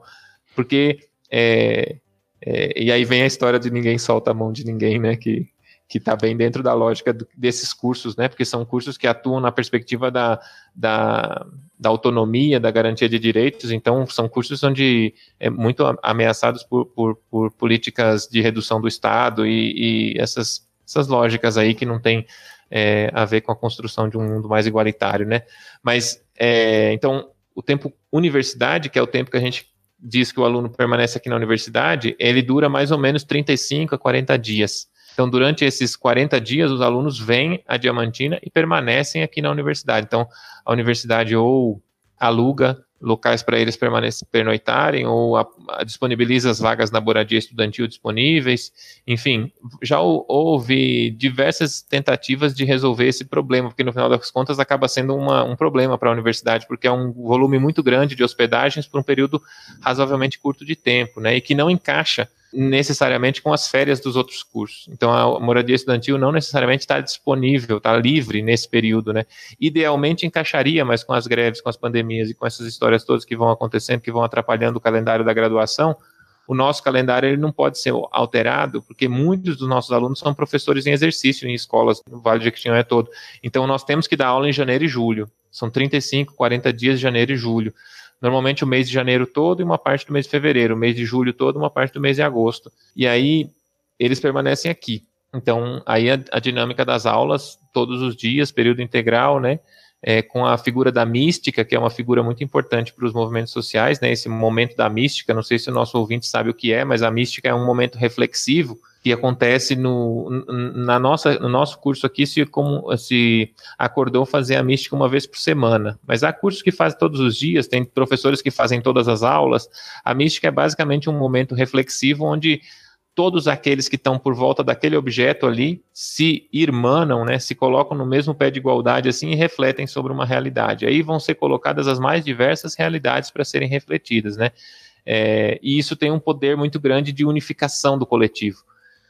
Porque, é, é, e aí vem a história de ninguém solta a mão de ninguém, né? Que, que está bem dentro da lógica do, desses cursos, né? Porque são cursos que atuam na perspectiva da, da, da, autonomia, da garantia de direitos. Então, são cursos onde é muito ameaçados por, por, por políticas de redução do Estado e, e essas, essas lógicas aí que não tem é, a ver com a construção de um mundo mais igualitário, né? Mas é, então o tempo universidade, que é o tempo que a gente diz que o aluno permanece aqui na universidade, ele dura mais ou menos 35 a 40 dias. Então, durante esses 40 dias, os alunos vêm a Diamantina e permanecem aqui na universidade. Então, a universidade ou aluga locais para eles pernoitarem ou a, a, disponibiliza as vagas na moradia estudantil disponíveis. Enfim, já houve diversas tentativas de resolver esse problema, porque no final das contas acaba sendo uma, um problema para a universidade, porque é um volume muito grande de hospedagens por um período razoavelmente curto de tempo, né, e que não encaixa necessariamente com as férias dos outros cursos. Então, a moradia estudantil não necessariamente está disponível, está livre nesse período, né? Idealmente encaixaria, mas com as greves, com as pandemias e com essas histórias todas que vão acontecendo, que vão atrapalhando o calendário da graduação, o nosso calendário ele não pode ser alterado, porque muitos dos nossos alunos são professores em exercício em escolas no Vale do Jequitinhonha todo. Então, nós temos que dar aula em janeiro e julho. São 35, 40 dias de janeiro e julho normalmente o mês de janeiro todo e uma parte do mês de fevereiro, o mês de julho todo, uma parte do mês de agosto. E aí eles permanecem aqui. Então, aí a, a dinâmica das aulas, todos os dias, período integral, né? É, com a figura da mística, que é uma figura muito importante para os movimentos sociais, né? Esse momento da mística, não sei se o nosso ouvinte sabe o que é, mas a mística é um momento reflexivo que acontece no, na nossa, no nosso curso aqui se, como, se acordou fazer a mística uma vez por semana. Mas há cursos que fazem todos os dias, tem professores que fazem todas as aulas. A mística é basicamente um momento reflexivo onde todos aqueles que estão por volta daquele objeto ali se irmanam, né, se colocam no mesmo pé de igualdade assim e refletem sobre uma realidade. Aí vão ser colocadas as mais diversas realidades para serem refletidas, né? É, e isso tem um poder muito grande de unificação do coletivo.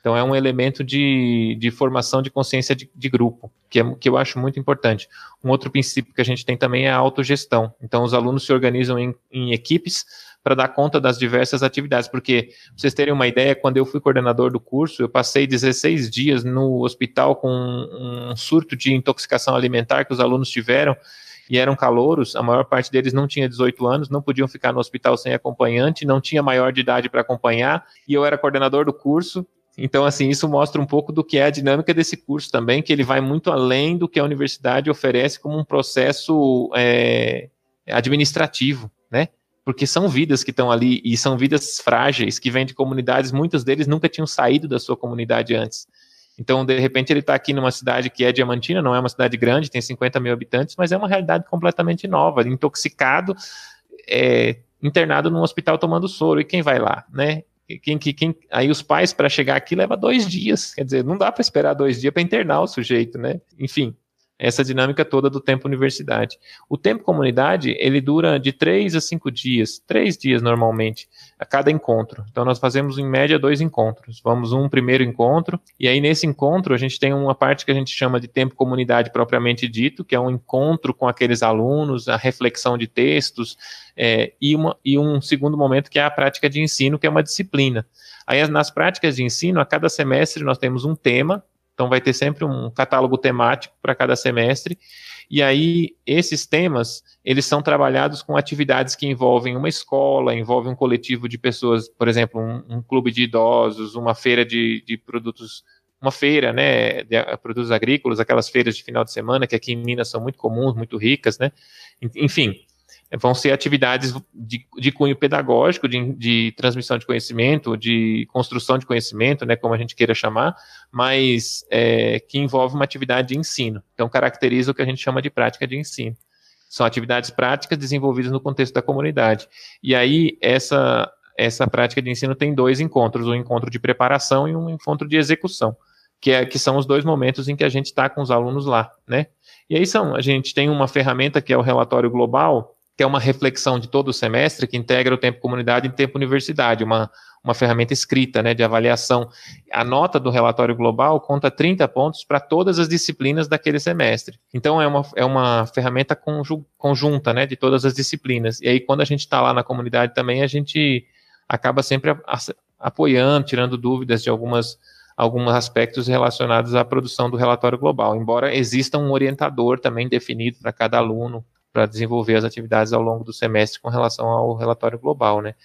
Então, é um elemento de, de formação de consciência de, de grupo, que, é, que eu acho muito importante. Um outro princípio que a gente tem também é a autogestão. Então, os alunos se organizam em, em equipes para dar conta das diversas atividades, porque, pra vocês terem uma ideia, quando eu fui coordenador do curso, eu passei 16 dias no hospital com um surto de intoxicação alimentar que os alunos tiveram, e eram calouros, a maior parte deles não tinha 18 anos, não podiam ficar no hospital sem acompanhante, não tinha maior de idade para acompanhar, e eu era coordenador do curso, então, assim, isso mostra um pouco do que é a dinâmica desse curso também, que ele vai muito além do que a universidade oferece como um processo é, administrativo, né? Porque são vidas que estão ali e são vidas frágeis, que vêm de comunidades, muitos deles nunca tinham saído da sua comunidade antes. Então, de repente, ele está aqui numa cidade que é Diamantina, não é uma cidade grande, tem 50 mil habitantes, mas é uma realidade completamente nova, intoxicado, é, internado num hospital tomando soro. E quem vai lá, né? Quem, quem, aí os pais para chegar aqui leva dois dias, quer dizer, não dá para esperar dois dias para internar o sujeito, né? Enfim, essa dinâmica toda do tempo universidade. O tempo comunidade, ele dura de três a cinco dias, três dias normalmente, a cada encontro. Então nós fazemos em média dois encontros. Vamos um primeiro encontro, e aí nesse encontro a gente tem uma parte que a gente chama de tempo comunidade propriamente dito, que é um encontro com aqueles alunos, a reflexão de textos, é, e, uma, e um segundo momento que é a prática de ensino, que é uma disciplina. Aí, nas práticas de ensino, a cada semestre nós temos um tema, então vai ter sempre um catálogo temático para cada semestre, e aí esses temas, eles são trabalhados com atividades que envolvem uma escola, envolvem um coletivo de pessoas, por exemplo, um, um clube de idosos, uma feira de, de produtos uma feira, né, de produtos agrícolas, aquelas feiras de final de semana que aqui em Minas são muito comuns, muito ricas, né? Enfim, vão ser atividades de, de cunho pedagógico, de, de, transmissão de conhecimento, de construção de conhecimento, né, como a gente queira chamar, mas é, que envolve uma atividade de ensino. Então, caracteriza o que a gente chama de prática de ensino. São atividades práticas desenvolvidas no contexto da comunidade. E aí, essa, essa prática de ensino tem dois encontros, um encontro de preparação e um encontro de execução, que, é, que são os dois momentos em que a gente está com os alunos lá, né? E aí são, a gente tem uma ferramenta que é o relatório global, que é uma reflexão de todo o semestre, que integra o tempo comunidade e tempo universidade, uma, uma ferramenta escrita né, de avaliação. A nota do relatório global conta 30 pontos para todas as disciplinas daquele semestre. Então, é uma, é uma ferramenta conjunta né, de todas as disciplinas. E aí, quando a gente está lá na comunidade também, a gente acaba sempre apoiando, tirando dúvidas de algumas alguns aspectos relacionados à produção do relatório global, embora exista um orientador também definido para cada aluno para desenvolver as atividades ao longo do semestre com relação ao relatório global, né?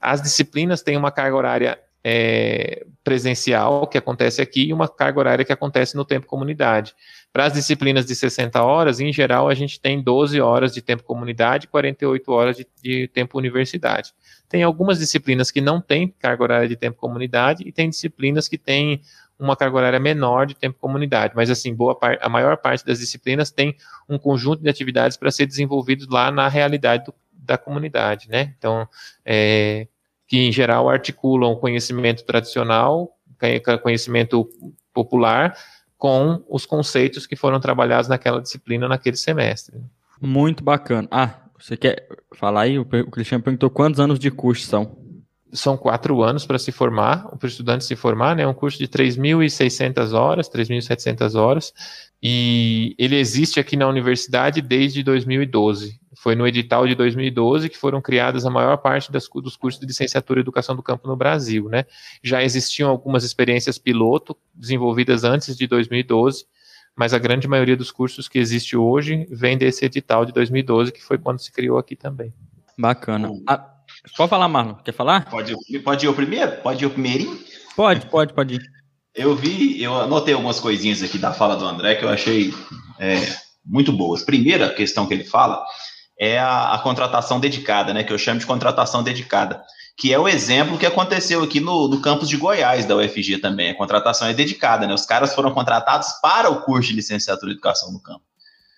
As disciplinas têm uma carga horária é, presencial, que acontece aqui, e uma carga horária que acontece no tempo comunidade. Para as disciplinas de 60 horas, em geral, a gente tem 12 horas de tempo comunidade e 48 horas de, de tempo universidade. Tem algumas disciplinas que não têm carga horária de tempo comunidade e tem disciplinas que têm uma carga horária menor de tempo comunidade, mas assim, boa par a maior parte das disciplinas tem um conjunto de atividades para ser desenvolvidos lá na realidade do, da comunidade, né? Então, é, que em geral articulam conhecimento tradicional, conhecimento popular, com os conceitos que foram trabalhados naquela disciplina naquele semestre. Muito bacana. Ah, você quer falar aí? O Cristiano perguntou quantos anos de curso são? São quatro anos para se formar, para o estudante se formar, né? É um curso de 3.600 horas, 3.700 horas, e ele existe aqui na universidade desde 2012. Foi no edital de 2012 que foram criadas a maior parte das, dos cursos de licenciatura em educação do campo no Brasil, né? Já existiam algumas experiências piloto desenvolvidas antes de 2012, mas a grande maioria dos cursos que existe hoje vem desse edital de 2012, que foi quando se criou aqui também. Bacana. A Pode falar, Marlon. Quer falar? Pode, pode ir o primeiro? Pode ir o primeirinho? Pode, pode, pode ir. Eu vi, eu anotei algumas coisinhas aqui da fala do André que eu achei é, muito boas. Primeira questão que ele fala é a, a, contratação dedicada, né? Que eu chamo de contratação dedicada, que é o exemplo que aconteceu aqui no, no campus de Goiás da UFG também. A contratação é dedicada, né? Os caras foram contratados para o curso de licenciatura em educação no campo.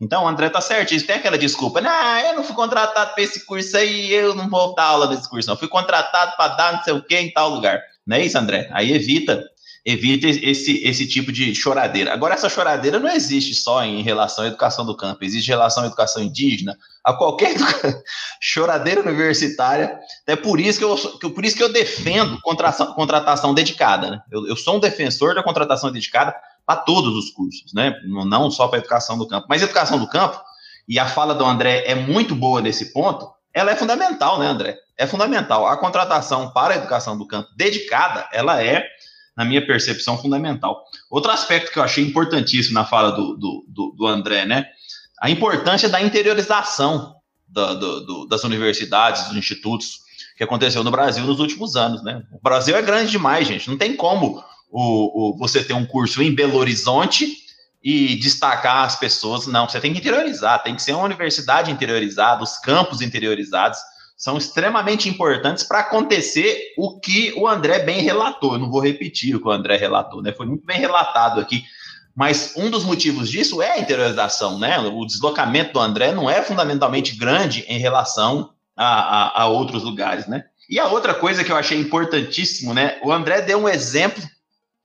Então, o André tá certíssimo. Tem aquela desculpa, não, eu não fui contratado para esse curso aí, eu não vou dar aula nesse curso, não. Fui contratado para dar não sei o que em tal lugar. Não é isso, André? Aí evita, evita esse, esse tipo de choradeira. Agora, essa choradeira não existe só em relação à educação do campo, existe relação à educação indígena, a qualquer choradeira universitária. É por isso que eu, por isso que eu defendo contratação, contratação dedicada. Né? Eu, eu sou um defensor da contratação dedicada para todos os cursos, né? Não só para educação do campo. Mas educação do campo, e a fala do André é muito boa nesse ponto, ela é fundamental, né, André? É fundamental. A contratação para a educação do campo dedicada, ela é, na minha percepção, fundamental. Outro aspecto que eu achei importantíssimo na fala do, do, do, do André, né? A importância da interiorização da, do, das universidades, dos institutos, que aconteceu no Brasil nos últimos anos, né? O Brasil é grande demais, gente. Não tem como o, o, você ter um curso em Belo Horizonte e destacar as pessoas. Não, você tem que interiorizar, tem que ser uma universidade interiorizada, os campos interiorizados são extremamente importantes para acontecer o que o André bem relatou. Eu não vou repetir o que o André relatou, né? Foi muito bem relatado aqui. Mas um dos motivos disso é a interiorização, né? O deslocamento do André não é fundamentalmente grande em relação a, a, a outros lugares, né? E a outra coisa que eu achei importantíssimo, né? O André deu um exemplo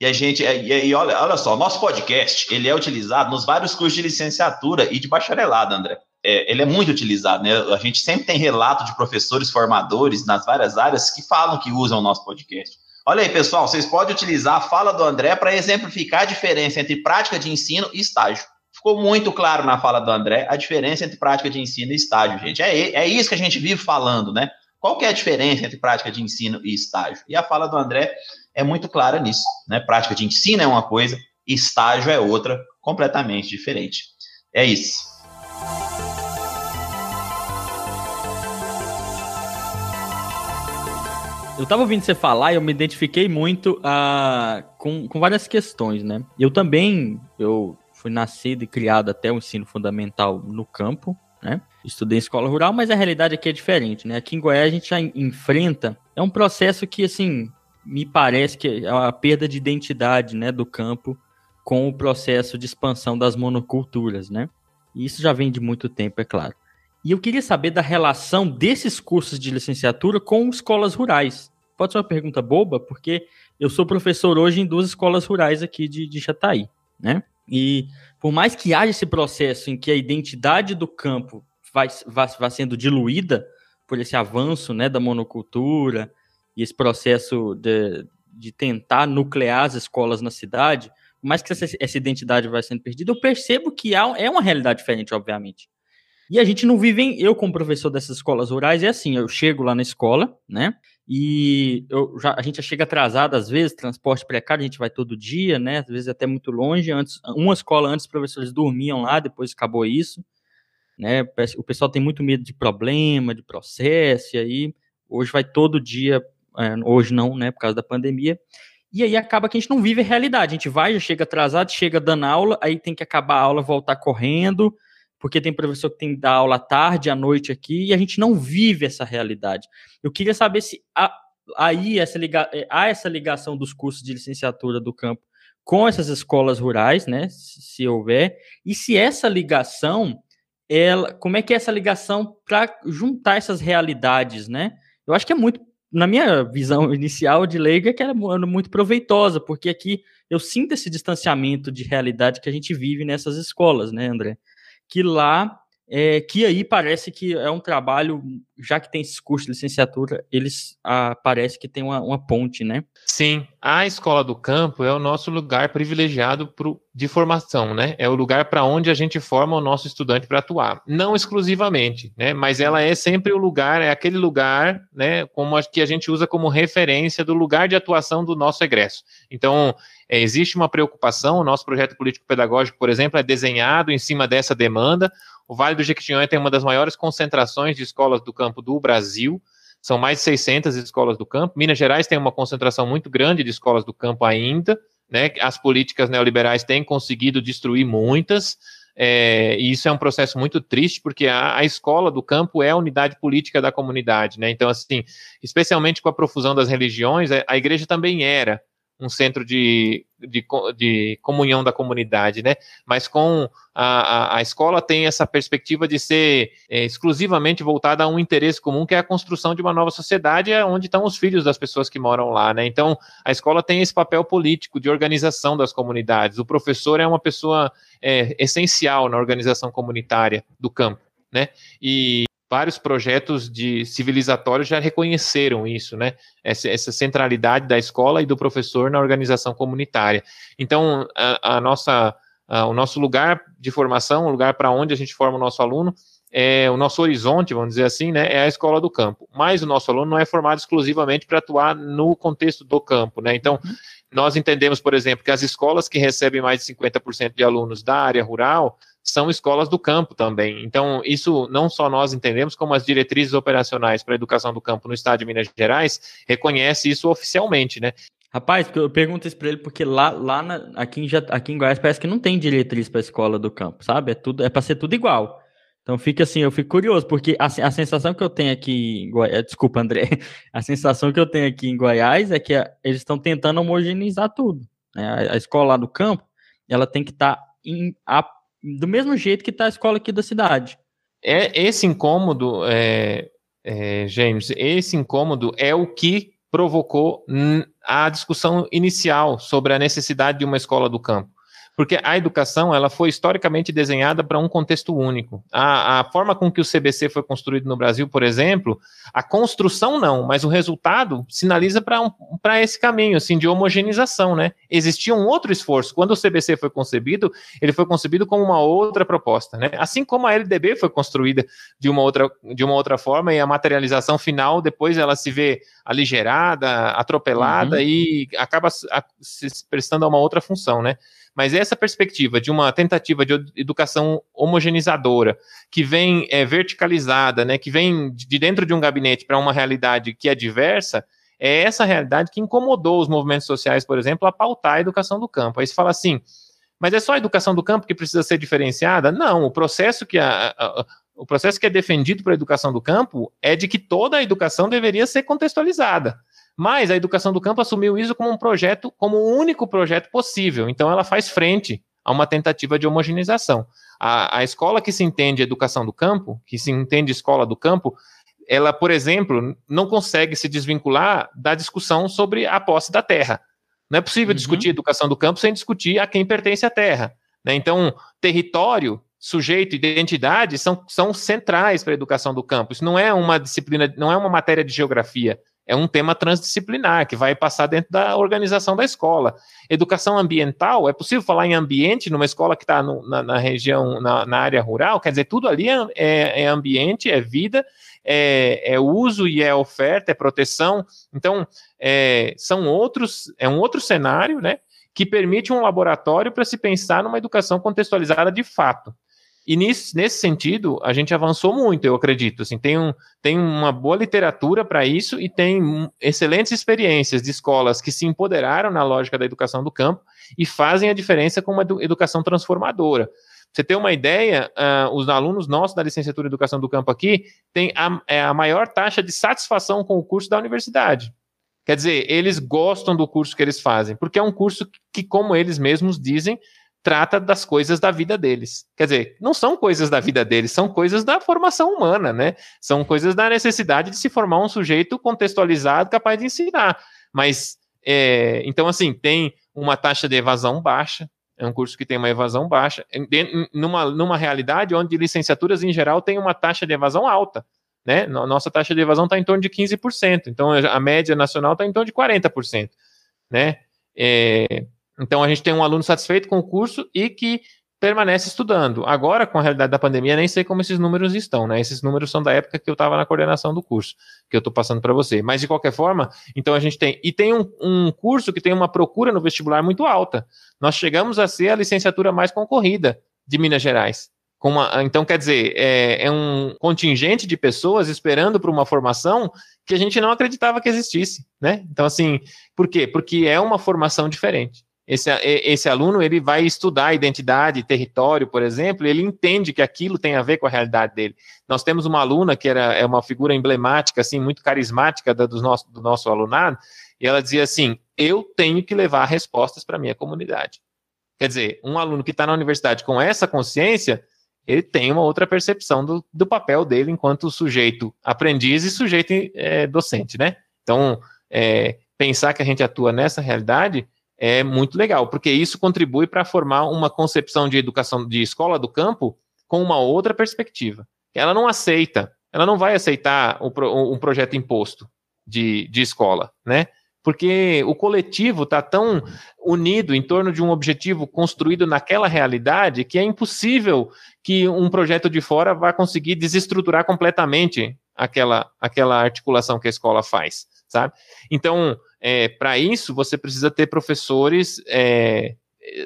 e a gente, e, e olha, olha só, nosso podcast, ele é utilizado nos vários cursos de licenciatura e de bacharelado, André. É, ele é muito utilizado, né? A gente sempre tem relato de professores formadores nas várias áreas que falam que usam o nosso podcast. Olha aí, pessoal, vocês podem utilizar a fala do André para exemplificar a diferença entre prática de ensino e estágio. Ficou muito claro na fala do André a diferença entre prática de ensino e estágio, gente. É, é isso que a gente vive falando, né? Qual que é a diferença entre prática de ensino e estágio? E a fala do André é muito clara nisso. Né? Prática de ensino é uma coisa, estágio é outra, completamente diferente. É isso. Eu estava ouvindo você falar e eu me identifiquei muito uh, com, com várias questões, né? Eu também, eu fui nascido e criado até o ensino fundamental no campo, né? Estudei em escola rural, mas a realidade aqui é diferente, né? Aqui em Goiás a gente já enfrenta, é um processo que, assim, me parece que é a perda de identidade né, do campo com o processo de expansão das monoculturas, né? E isso já vem de muito tempo, é claro. E eu queria saber da relação desses cursos de licenciatura com escolas rurais. Pode ser uma pergunta boba, porque eu sou professor hoje em duas escolas rurais aqui de, de Chataí, né? E por mais que haja esse processo em que a identidade do campo vai, vai, vai sendo diluída por esse avanço né, da monocultura e esse processo de, de tentar nuclear as escolas na cidade, mais que essa, essa, identidade vai sendo perdida, eu percebo que há, é uma realidade diferente, obviamente. E a gente não vive em, eu como professor dessas escolas rurais, é assim, eu chego lá na escola, né, e eu, já, a gente já chega atrasado às vezes, transporte precário, a gente vai todo dia, né, às vezes até muito longe, antes, uma escola antes os professores dormiam lá, depois acabou isso, né, o pessoal tem muito medo de problema, de processo, e aí hoje vai todo dia, hoje não, né, por causa da pandemia, e aí acaba que a gente não vive a realidade, a gente vai, já chega atrasado, chega dando aula, aí tem que acabar a aula, voltar correndo, porque tem professor que tem que dar aula tarde, à noite aqui, e a gente não vive essa realidade. Eu queria saber se há, aí essa liga, é, há essa ligação dos cursos de licenciatura do campo com essas escolas rurais, né, se houver, e se essa ligação, ela, como é que é essa ligação para juntar essas realidades, né? Eu acho que é muito, na minha visão inicial de leiga, que era muito proveitosa, porque aqui eu sinto esse distanciamento de realidade que a gente vive nessas escolas, né, André? que lá, é, que aí parece que é um trabalho, já que tem esses cursos de licenciatura, eles ah, parece que tem uma, uma, ponte, né? Sim, a escola do campo é o nosso lugar privilegiado pro, de formação, né? É o lugar para onde a gente forma o nosso estudante para atuar. Não exclusivamente, né? Mas ela é sempre o lugar, é aquele lugar, né? Como a, que a gente usa como referência do lugar de atuação do nosso egresso. Então, é, existe uma preocupação, o nosso projeto político-pedagógico, por exemplo, é desenhado em cima dessa demanda. O Vale do Jequitinhonha tem uma das maiores concentrações de escolas do campo do Brasil, são mais de 600 escolas do campo. Minas Gerais tem uma concentração muito grande de escolas do campo ainda, né? As políticas neoliberais têm conseguido destruir muitas, é, e isso é um processo muito triste, porque a, a, escola do campo é a unidade política da comunidade, né? Então, assim, especialmente com a profusão das religiões, a, a igreja também era um centro de, de, de, comunhão da comunidade, né? Mas com a, a, a escola tem essa perspectiva de ser é, exclusivamente voltada a um interesse comum, que é a construção de uma nova sociedade, é onde estão os filhos das pessoas que moram lá, né? Então, a escola tem esse papel político de organização das comunidades. O professor é uma pessoa é, essencial na organização comunitária do campo, né? E vários projetos de civilizatórios já reconheceram isso, né? Essa, essa, centralidade da escola e do professor na organização comunitária. Então, a, a nossa, a, o nosso lugar de formação, o lugar para onde a gente forma o nosso aluno, é o nosso horizonte, vamos dizer assim, né? É a escola do campo. Mas o nosso aluno não é formado exclusivamente para atuar no contexto do campo, né? Então, uhum. nós entendemos, por exemplo, que as escolas que recebem mais de 50% de alunos da área rural são escolas do campo também. Então, isso não só nós entendemos, como as diretrizes operacionais para a educação do campo no estado de Minas Gerais reconhece isso oficialmente, né? Rapaz, eu pergunto isso para ele porque lá, lá na, aqui, em, aqui em Goiás parece que não tem diretriz para a escola do campo, sabe? É tudo é para ser tudo igual. Então fica assim, eu fico curioso, porque a, a sensação que eu tenho aqui em Goiás, desculpa, André, a sensação que eu tenho aqui em Goiás é que a, eles estão tentando homogeneizar tudo. Né? A, a, escola lá do campo, ela tem que estar tá do mesmo jeito que está a escola aqui da cidade. É esse incômodo, é, é, James, esse incômodo é o que provocou a discussão inicial sobre a necessidade de uma escola do campo porque a educação ela foi historicamente desenhada para um contexto único. A, a, forma com que o CBC foi construído no Brasil, por exemplo, a construção não, mas o resultado sinaliza para um, esse caminho assim, de homogeneização. Né? Existia um outro esforço. Quando o CBC foi concebido, ele foi concebido como uma outra proposta. Né? Assim como a LDB foi construída de uma, outra, de uma outra forma e a materialização final, depois ela se vê aligerada, atropelada uhum. e acaba se prestando a uma outra função. Né? Mas essa perspectiva de uma tentativa de educação homogeneizadora, que vem é, verticalizada, né, que vem de dentro de um gabinete para uma realidade que é diversa, é essa realidade que incomodou os movimentos sociais, por exemplo, a pautar a educação do campo. Aí se fala assim, mas é só a educação do campo que precisa ser diferenciada? Não, o processo que a, a o processo que é defendido para a educação do campo é de que toda a educação deveria ser contextualizada. Mas a educação do campo assumiu isso como um projeto, como o um único projeto possível. Então ela faz frente a uma tentativa de homogeneização. A, a escola que se entende educação do campo, que se entende escola do campo, ela, por exemplo, não consegue se desvincular da discussão sobre a posse da terra. Não é possível uhum. discutir educação do campo sem discutir a quem pertence a terra. Né? Então, território sujeito e identidade são, são centrais para a educação do campo. Isso não é uma disciplina, não é uma matéria de geografia, é um tema transdisciplinar que vai passar dentro da organização da escola. Educação ambiental, é possível falar em ambiente numa escola que está na, na, região, na, na, área rural? Quer dizer, tudo ali é, é, é ambiente, é vida, é, é, uso e é oferta, é proteção. Então, é, são outros, é um outro cenário, né? Que permite um laboratório para se pensar numa educação contextualizada de fato. E nisso, nesse sentido, a gente avançou muito, eu acredito. Assim, tem, um, tem uma boa literatura para isso e tem excelentes experiências de escolas que se empoderaram na lógica da educação do campo e fazem a diferença com uma educação transformadora. Você ter uma ideia, uh, os alunos nossos da licenciatura em Educação do Campo aqui têm a, é a maior taxa de satisfação com o curso da universidade. Quer dizer, eles gostam do curso que eles fazem, porque é um curso que, como eles mesmos dizem, trata das coisas da vida deles. Quer dizer, não são coisas da vida deles, são coisas da formação humana, né? São coisas da necessidade de se formar um sujeito contextualizado capaz de ensinar. Mas, é, então, assim, tem uma taxa de evasão baixa, é um curso que tem uma evasão baixa, numa, numa realidade onde licenciaturas em geral têm uma taxa de evasão alta. Né? Nossa taxa de evasão está em torno de 15%, então a média nacional está em torno de 40%. Né? É, então a gente tem um aluno satisfeito com o curso e que permanece estudando. Agora, com a realidade da pandemia, nem sei como esses números estão, né? Esses números são da época que eu estava na coordenação do curso, que eu estou passando para você. Mas, de qualquer forma, então a gente tem. E tem um, um, curso que tem uma procura no vestibular muito alta. Nós chegamos a ser a licenciatura mais concorrida de Minas Gerais. Uma, então, quer dizer, é, é um contingente de pessoas esperando por uma formação que a gente não acreditava que existisse, né? Então, assim, por quê? Porque é uma formação diferente esse, esse aluno ele vai estudar identidade, território, por exemplo, ele entende que aquilo tem a ver com a realidade dele. Nós temos uma aluna que era, é uma figura emblemática, assim, muito carismática do nosso, do nosso alunado, e ela dizia assim: eu tenho que levar respostas para a minha comunidade. Quer dizer, um aluno que está na universidade com essa consciência, ele tem uma outra percepção do, do papel dele enquanto sujeito aprendiz e sujeito é, docente, né? Então, é, pensar que a gente atua nessa realidade é muito legal, porque isso contribui para formar uma concepção de educação de escola do campo com uma outra perspectiva. Ela não aceita, ela não vai aceitar um, um projeto imposto de, de escola, né? Porque o coletivo está tão unido em torno de um objetivo construído naquela realidade que é impossível que um projeto de fora vá conseguir desestruturar completamente aquela, aquela articulação que a escola faz, sabe? Então, é, para isso, você precisa ter professores é,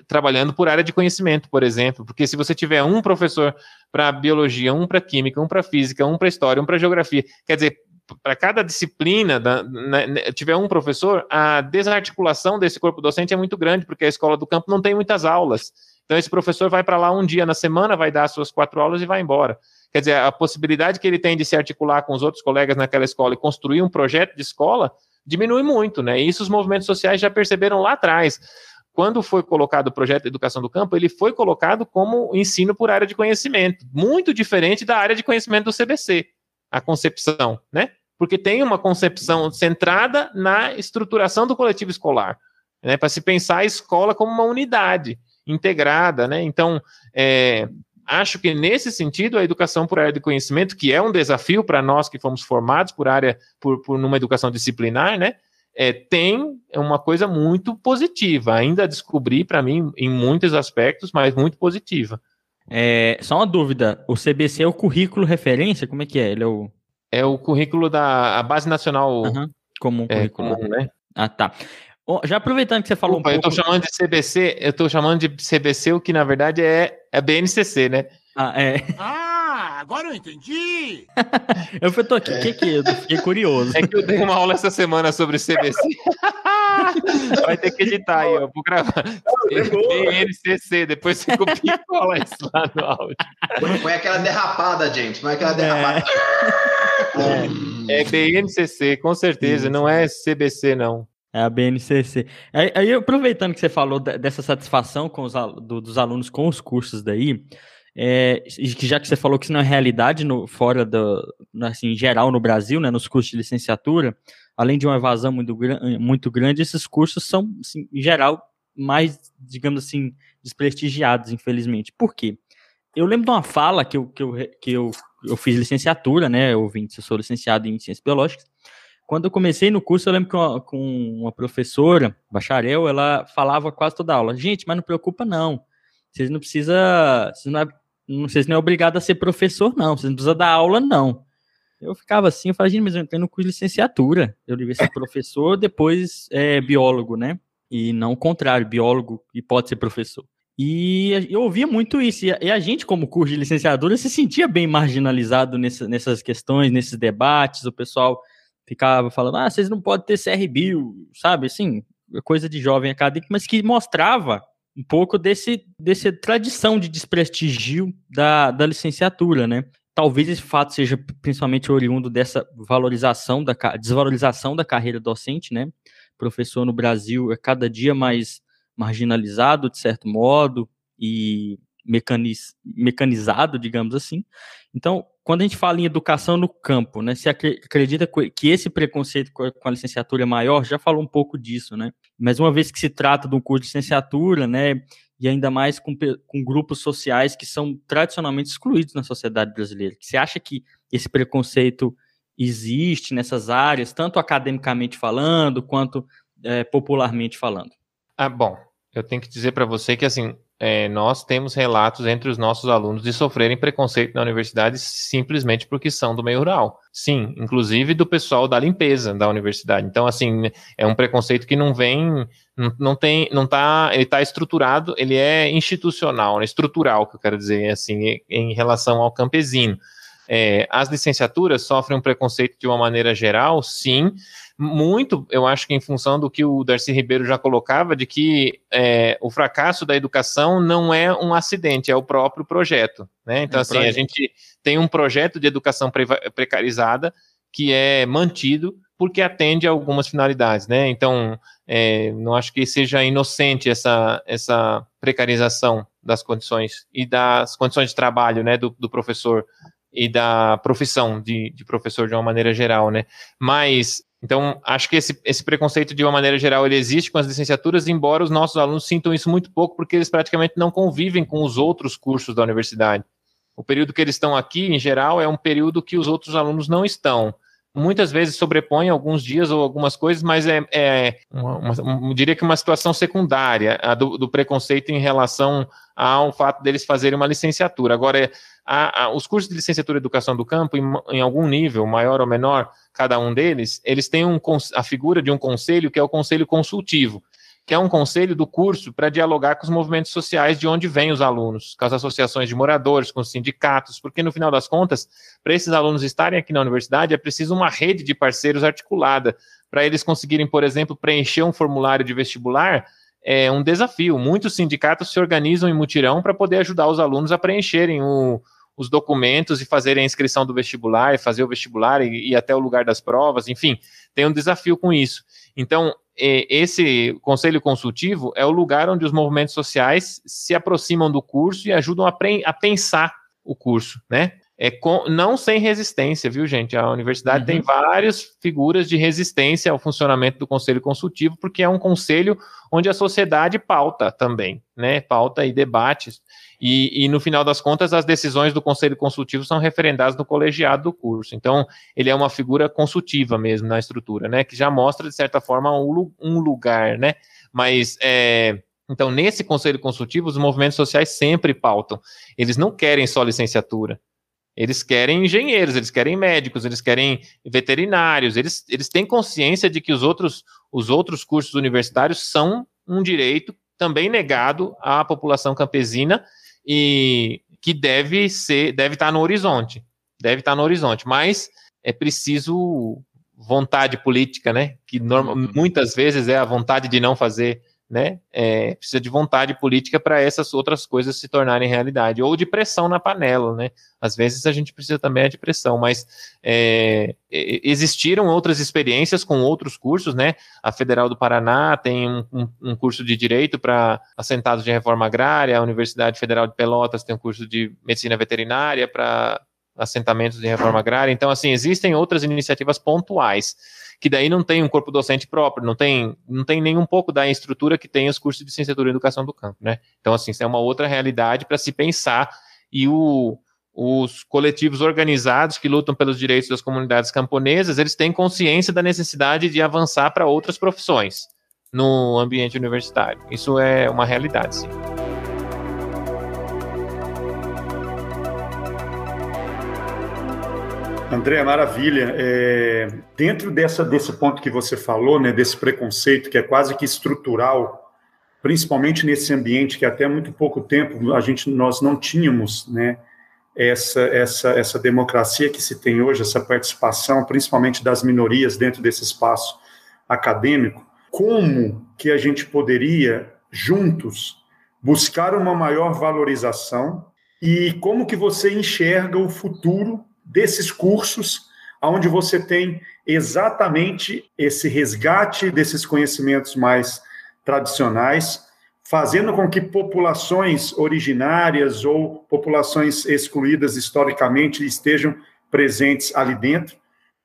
trabalhando por área de conhecimento, por exemplo, porque se você tiver um professor para biologia, um para química, um para física, um para história, um para geografia, quer dizer, para cada disciplina da, né, né, tiver um professor, a desarticulação desse corpo docente é muito grande, porque a escola do campo não tem muitas aulas. Então, esse professor vai para lá um dia na semana, vai dar as suas quatro aulas e vai embora. Quer dizer, a possibilidade que ele tem de se articular com os outros colegas naquela escola e construir um projeto de escola diminui muito, né? E isso os movimentos sociais já perceberam lá atrás. Quando foi colocado o projeto educação do campo, ele foi colocado como ensino por área de conhecimento, muito diferente da área de conhecimento do CBC, a concepção, né? Porque tem uma concepção centrada na estruturação do coletivo escolar, né? Para se pensar a escola como uma unidade integrada, né? Então, é, acho que nesse sentido a educação por área de conhecimento, que é um desafio para nós que fomos formados por área por, por numa educação disciplinar, né? É, tem uma coisa muito positiva, ainda a descobrir para mim em muitos aspectos, mas muito positiva. É, só uma dúvida, o CBC é o currículo referência? Como é que é? Ele é o é o currículo da a base nacional uhum, comum é, currículo, comum, né? Ah, tá. Já aproveitando que você falou Opa, um pouco... Eu tô chamando de CBC, eu tô chamando de CBC, o que na verdade é, é BNCC, né? Ah, é. Ah, agora eu entendi! eu tô aqui, o que que eu fiquei curioso. É que eu dei uma aula essa semana sobre CBC. Vai ter que editar aí, ó, vou gravar. BNCC, depois você copia e cola isso lá no áudio. Põe aquela derrapada, gente, põe aquela derrapada. É, é BNCC, com certeza, não é CBC, não. É a BNCC. Aí, aproveitando que você falou dessa satisfação com os, do, dos alunos com os cursos daí, é, já que você falou que isso não é realidade no, fora do, assim, em geral no Brasil, né, nos cursos de licenciatura, além de uma evasão muito, muito grande, esses cursos são, assim, em geral, mais, digamos assim, desprestigiados, infelizmente. Por quê? eu lembro de uma fala que eu, que eu, que eu, eu fiz licenciatura, né, ouvinte, eu sou licenciado em Ciências Biológicas, quando eu comecei no curso, eu lembro que uma, com uma professora, bacharel, ela falava quase toda aula, gente, mas não preocupa não, vocês não precisam, vocês não, é, vocês não é obrigado a ser professor não, vocês não precisam dar aula não. Eu ficava assim, eu falava, gente, mas eu entrei no curso de licenciatura, eu devia ser professor, depois é, biólogo, né, e não o contrário, biólogo e pode ser professor. E eu ouvia muito isso, e a, gente, como curso de licenciatura, se sentia bem marginalizado nessa, nessas questões, nesses debates, o pessoal ficava falando, ah, vocês não podem ter CRBio, sabe, assim, coisa de jovem acadêmico, mas que mostrava um pouco desse, dessa tradição de desprestigio da, da licenciatura, né? Talvez esse fato seja principalmente oriundo dessa valorização, da desvalorização da carreira docente, né? Professor no Brasil é cada dia mais marginalizado, de certo modo, e mecaniz, mecanizado, digamos assim. Então, quando a gente fala em educação no campo, né, você acredita que esse preconceito com a licenciatura é maior? Já falou um pouco disso, né? Mas uma vez que se trata de um curso de licenciatura, né, e ainda mais com, com grupos sociais que são tradicionalmente excluídos na sociedade brasileira, você acha que esse preconceito existe nessas áreas, tanto academicamente falando, quanto é, popularmente falando? Ah, bom, eu tenho que dizer para você que assim é, nós temos relatos entre os nossos alunos de sofrerem preconceito na universidade simplesmente porque são do meio rural. Sim, inclusive do pessoal da limpeza da universidade. Então, assim, é um preconceito que não vem, não, não tem, não tá, ele está estruturado, ele é institucional, né, estrutural, que eu quero dizer, assim, em relação ao campesino. É, as licenciaturas sofrem um preconceito de uma maneira geral, sim, muito, eu acho que em função do que o Darcy Ribeiro já colocava, de que é, o fracasso da educação não é um acidente, é o próprio projeto. Né? Então, é assim, projeto. a gente tem um projeto de educação precarizada que é mantido porque atende a algumas finalidades, né? Então, é, não acho que seja inocente essa, essa precarização das condições e das condições de trabalho, né, do, do professor e da profissão de, de professor de uma maneira geral, né? Mas então, acho que esse, esse preconceito, de uma maneira geral, ele existe com as licenciaturas, embora os nossos alunos sintam isso muito pouco, porque eles praticamente não convivem com os outros cursos da universidade. O período que eles estão aqui, em geral, é um período que os outros alunos não estão. Muitas vezes sobrepõe alguns dias ou algumas coisas, mas é, é uma, uma, diria que uma situação secundária a do, do preconceito em relação ao fato deles fazerem uma licenciatura. Agora, a, a, os cursos de licenciatura em educação do campo, em, em, algum nível, maior ou menor, cada um deles, eles têm um, a figura de um conselho que é o conselho consultivo, que é um conselho do curso para dialogar com os movimentos sociais de onde vêm os alunos, com as associações de moradores, com os sindicatos, porque no final das contas, para esses alunos estarem aqui na universidade, é preciso uma rede de parceiros articulada, para eles conseguirem, por exemplo, preencher um formulário de vestibular é um desafio. Muitos sindicatos se organizam em mutirão para poder ajudar os alunos a preencherem o, os documentos e fazerem a inscrição do vestibular, fazer o vestibular e ir até o lugar das provas, enfim, tem um desafio com isso. Então, esse conselho consultivo é o lugar onde os movimentos sociais se aproximam do curso e ajudam a, a pensar o curso, né? É com, não sem resistência, viu, gente? A universidade uhum. tem várias figuras de resistência ao funcionamento do conselho consultivo, porque é um conselho onde a sociedade pauta também, né? Pauta e debates. E, e, no final das contas, as decisões do conselho consultivo são referendadas no colegiado do curso. Então, ele é uma figura consultiva mesmo na estrutura, né? Que já mostra, de certa forma, um, um lugar, né? Mas. É, então, nesse conselho consultivo, os movimentos sociais sempre pautam. Eles não querem só licenciatura. Eles querem engenheiros, eles querem médicos, eles querem veterinários, eles, eles têm consciência de que os outros, os outros cursos universitários são um direito também negado à população campesina e que deve ser, deve estar no horizonte, deve estar no horizonte, mas é preciso vontade política, né? Que norma, uhum. muitas vezes é a vontade de não fazer né? É, precisa de vontade política para essas outras coisas se tornarem realidade, ou de pressão na panela, né? Às vezes a gente precisa também de pressão, mas é, existiram outras experiências com outros cursos, né? A Federal do Paraná tem um, um, um curso de direito para assentados de reforma agrária, a Universidade Federal de Pelotas tem um curso de medicina veterinária para assentamentos de reforma agrária. Então, assim, existem outras iniciativas pontuais que daí não tem um corpo docente próprio, não tem, não tem nem um pouco da estrutura que tem os cursos de licenciatura em educação do campo, né? Então, assim, isso é uma outra realidade para se pensar E o, os coletivos organizados que lutam pelos direitos das comunidades camponesas, eles têm consciência da necessidade de avançar para outras profissões no ambiente universitário. Isso é uma realidade, sim. André, maravilha. É, dentro dessa, desse ponto que você falou, né, desse preconceito que é quase que estrutural, principalmente nesse ambiente que até muito pouco tempo a gente nós não tínhamos, né, essa essa essa democracia que se tem hoje, essa participação, principalmente das minorias dentro desse espaço acadêmico. Como que a gente poderia juntos buscar uma maior valorização e como que você enxerga o futuro desses cursos, onde você tem exatamente esse resgate desses conhecimentos mais tradicionais, fazendo com que populações originárias ou populações excluídas historicamente estejam presentes ali dentro.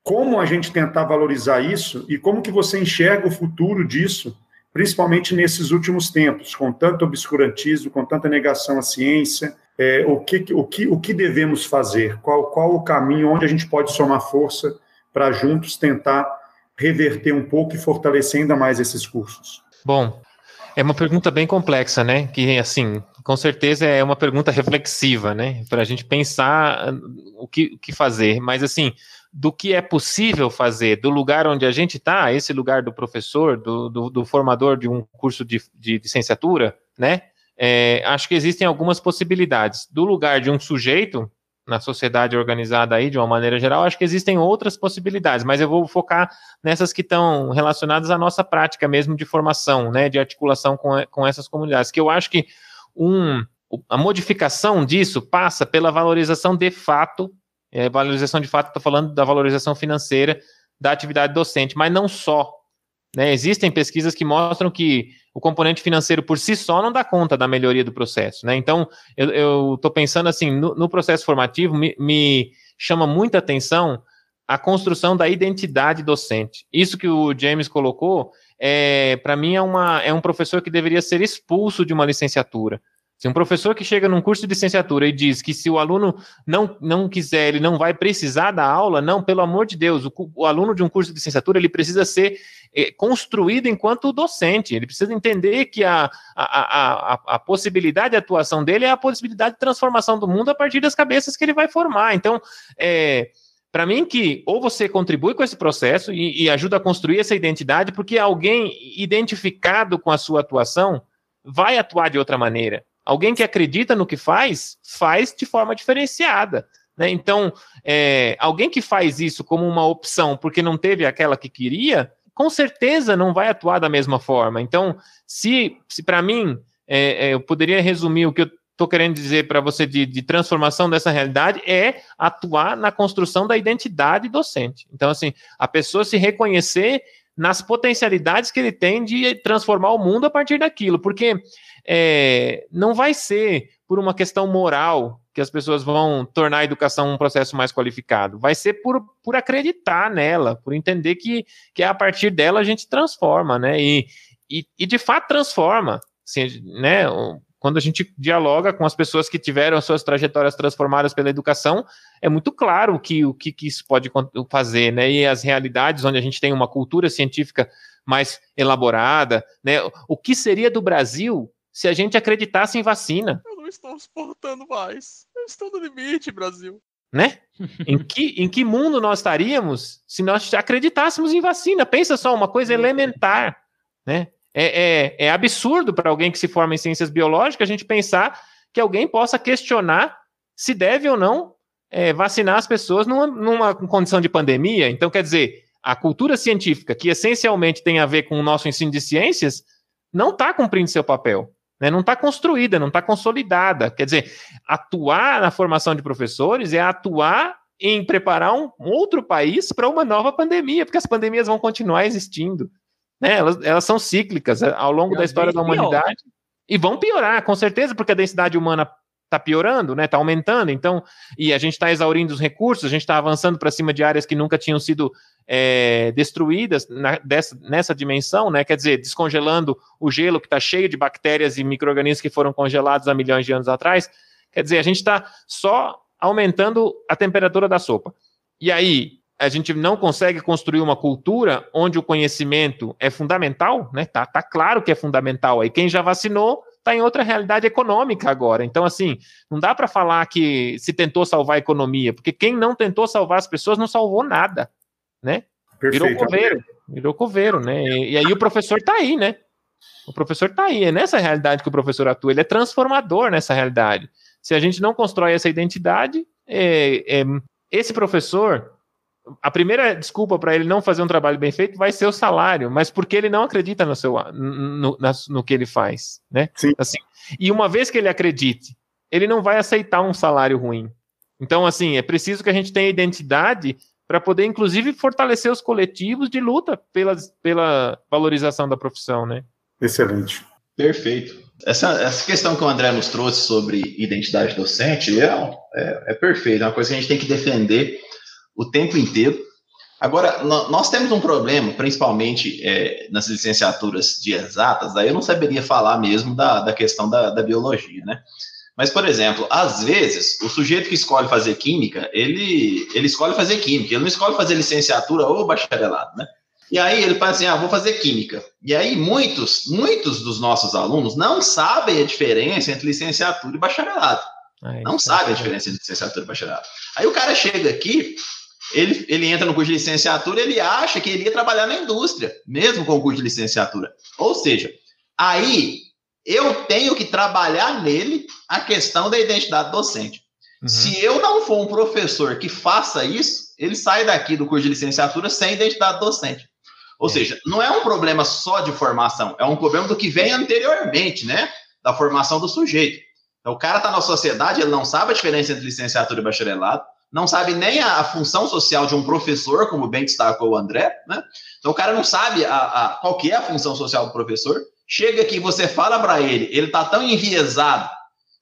Como a gente tentar valorizar isso e como que você enxerga o futuro disso, principalmente nesses últimos tempos, com tanto obscurantismo, com tanta negação à ciência, é, o, que, o, que, o que devemos fazer, qual, qual o caminho, onde a gente pode somar força para juntos tentar reverter um pouco e fortalecer ainda mais esses cursos? Bom, é uma pergunta bem complexa, né? Que, assim, com certeza é uma pergunta reflexiva, né? Para a gente pensar o que, o que fazer. Mas, assim, do que é possível fazer, do lugar onde a gente está, esse lugar do professor, do, do, do formador de um curso de, de licenciatura, né? É, acho que existem algumas possibilidades. Do lugar de um sujeito na sociedade organizada aí, de uma maneira geral, acho que existem outras possibilidades, mas eu vou focar nessas que estão relacionadas à nossa prática mesmo de formação, né, de articulação com, com essas comunidades, que eu acho que um, a modificação disso passa pela valorização de fato, é, valorização de fato, estou falando da valorização financeira da atividade docente, mas não só. Né, existem pesquisas que mostram que o componente financeiro por si só não dá conta da melhoria do processo, né? Então, eu estou pensando assim, no, no processo formativo, me, me, chama muita atenção a construção da identidade docente. Isso que o James colocou, é, para mim, é, uma, é um professor que deveria ser expulso de uma licenciatura. Se um professor que chega num curso de licenciatura e diz que se o aluno não, não quiser, ele não vai precisar da aula, não, pelo amor de Deus, o, o aluno de um curso de licenciatura, ele precisa ser é, construído enquanto docente, ele precisa entender que a, a, a, a, possibilidade de atuação dele é a possibilidade de transformação do mundo a partir das cabeças que ele vai formar. Então, é, para mim que ou você contribui com esse processo e, e ajuda a construir essa identidade, porque alguém identificado com a sua atuação vai atuar de outra maneira. Alguém que acredita no que faz, faz de forma diferenciada. Né? Então, é, alguém que faz isso como uma opção porque não teve aquela que queria, com certeza não vai atuar da mesma forma. Então, se, se para mim, é, é, eu poderia resumir o que eu estou querendo dizer para você de, de, transformação dessa realidade é atuar na construção da identidade docente. Então, assim, a pessoa se reconhecer nas potencialidades que ele tem de transformar o mundo a partir daquilo, porque é, não vai ser por uma questão moral que as pessoas vão tornar a educação um processo mais qualificado, vai ser por, por acreditar nela, por entender que, que a partir dela a gente transforma, né? E, e, e de fato transforma, assim, né? Quando a gente dialoga com as pessoas que tiveram as suas trajetórias transformadas pela educação, é muito claro que, o que, que isso pode fazer, né? E as realidades onde a gente tem uma cultura científica mais elaborada, né? O que seria do Brasil se a gente acreditasse em vacina. Eu não estou suportando mais. Eu estou no limite, Brasil. Né? em, que, em que mundo nós estaríamos se nós acreditássemos em vacina? Pensa só, uma coisa elementar. Né? É, é, é absurdo para alguém que se forma em ciências biológicas a gente pensar que alguém possa questionar se deve ou não é, vacinar as pessoas numa, numa condição de pandemia. Então, quer dizer, a cultura científica, que essencialmente tem a ver com o nosso ensino de ciências, não está cumprindo seu papel né, não está construída, não está consolidada. Quer dizer, atuar na formação de professores é atuar em preparar um outro país para uma nova pandemia, porque as pandemias vão continuar existindo. Né? Elas, elas são cíclicas é, ao longo da história da humanidade pior. e vão piorar, com certeza, porque a densidade humana está piorando, né? Está aumentando. Então, e a gente está exaurindo os recursos, a gente está avançando para cima de áreas que nunca tinham sido é, destruídas na, dessa, nessa dimensão, né? Quer dizer, descongelando o gelo que está cheio de bactérias e micro-organismos que foram congelados há milhões de anos atrás. Quer dizer, a gente está só aumentando a temperatura da sopa. E aí, a gente não consegue construir uma cultura onde o conhecimento é fundamental, né? Tá, tá claro que é fundamental. Aí quem já vacinou está em outra realidade econômica agora. Então, assim, não dá para falar que se tentou salvar a economia, porque quem não tentou salvar as pessoas não salvou nada, né? Perfeito. Virou coveiro, virou coveiro, né? E, e aí o professor está aí, né? O professor está aí, é nessa realidade que o professor atua, ele é transformador nessa realidade. Se a gente não constrói essa identidade, é, é, esse professor, a primeira desculpa para ele não fazer um trabalho bem feito vai ser o salário, mas porque ele não acredita no, seu, no, no, no que ele faz, né? Sim. Assim, e uma vez que ele acredite, ele não vai aceitar um salário ruim. Então, assim, é preciso que a gente tenha identidade para poder, inclusive, fortalecer os coletivos de luta pela, pela valorização da profissão, né? Excelente. Perfeito. Essa, essa questão que o André nos trouxe sobre identidade docente é, é, é perfeito, é uma coisa que a gente tem que defender o tempo inteiro. Agora, nós temos um problema, principalmente é, nas licenciaturas de exatas, daí eu não saberia falar mesmo da, da questão da, da biologia, né? Mas, por exemplo, às vezes, o sujeito que escolhe fazer química, ele, ele escolhe fazer química, ele não escolhe fazer licenciatura ou bacharelado, né? E aí ele fala assim, ah, vou fazer química. E aí muitos, muitos dos nossos alunos não sabem a diferença entre licenciatura e bacharelado. Ah, não sabem a diferença entre licenciatura e bacharelado. Aí o cara chega aqui, ele, ele entra no curso de licenciatura, ele acha que ele ia trabalhar na indústria, mesmo com o curso de licenciatura. Ou seja, aí eu tenho que trabalhar nele a questão da identidade docente. Uhum. Se eu não for um professor que faça isso, ele sai daqui do curso de licenciatura sem identidade docente. Ou é. seja, não é um problema só de formação, é um problema do que vem anteriormente, né? Da formação do sujeito. Então, o cara está na sociedade, ele não sabe a diferença entre licenciatura e bacharelado, não sabe nem a, a, função social de um professor, como bem destacou o André, né? Então, o cara não sabe a, a, qual que é a função social do professor. Chega aqui, você fala para ele, ele está tão enviesado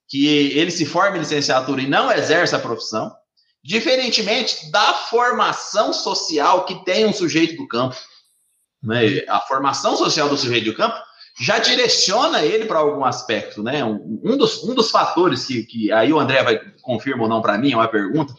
que ele se forma em licenciatura e não exerce a profissão, diferentemente da formação social que tem um sujeito do campo. Né? A formação social do sujeito do campo já direciona ele para algum aspecto, né? Um, um, dos, um dos fatores que, que aí o André vai confirma ou não para mim, é uma pergunta.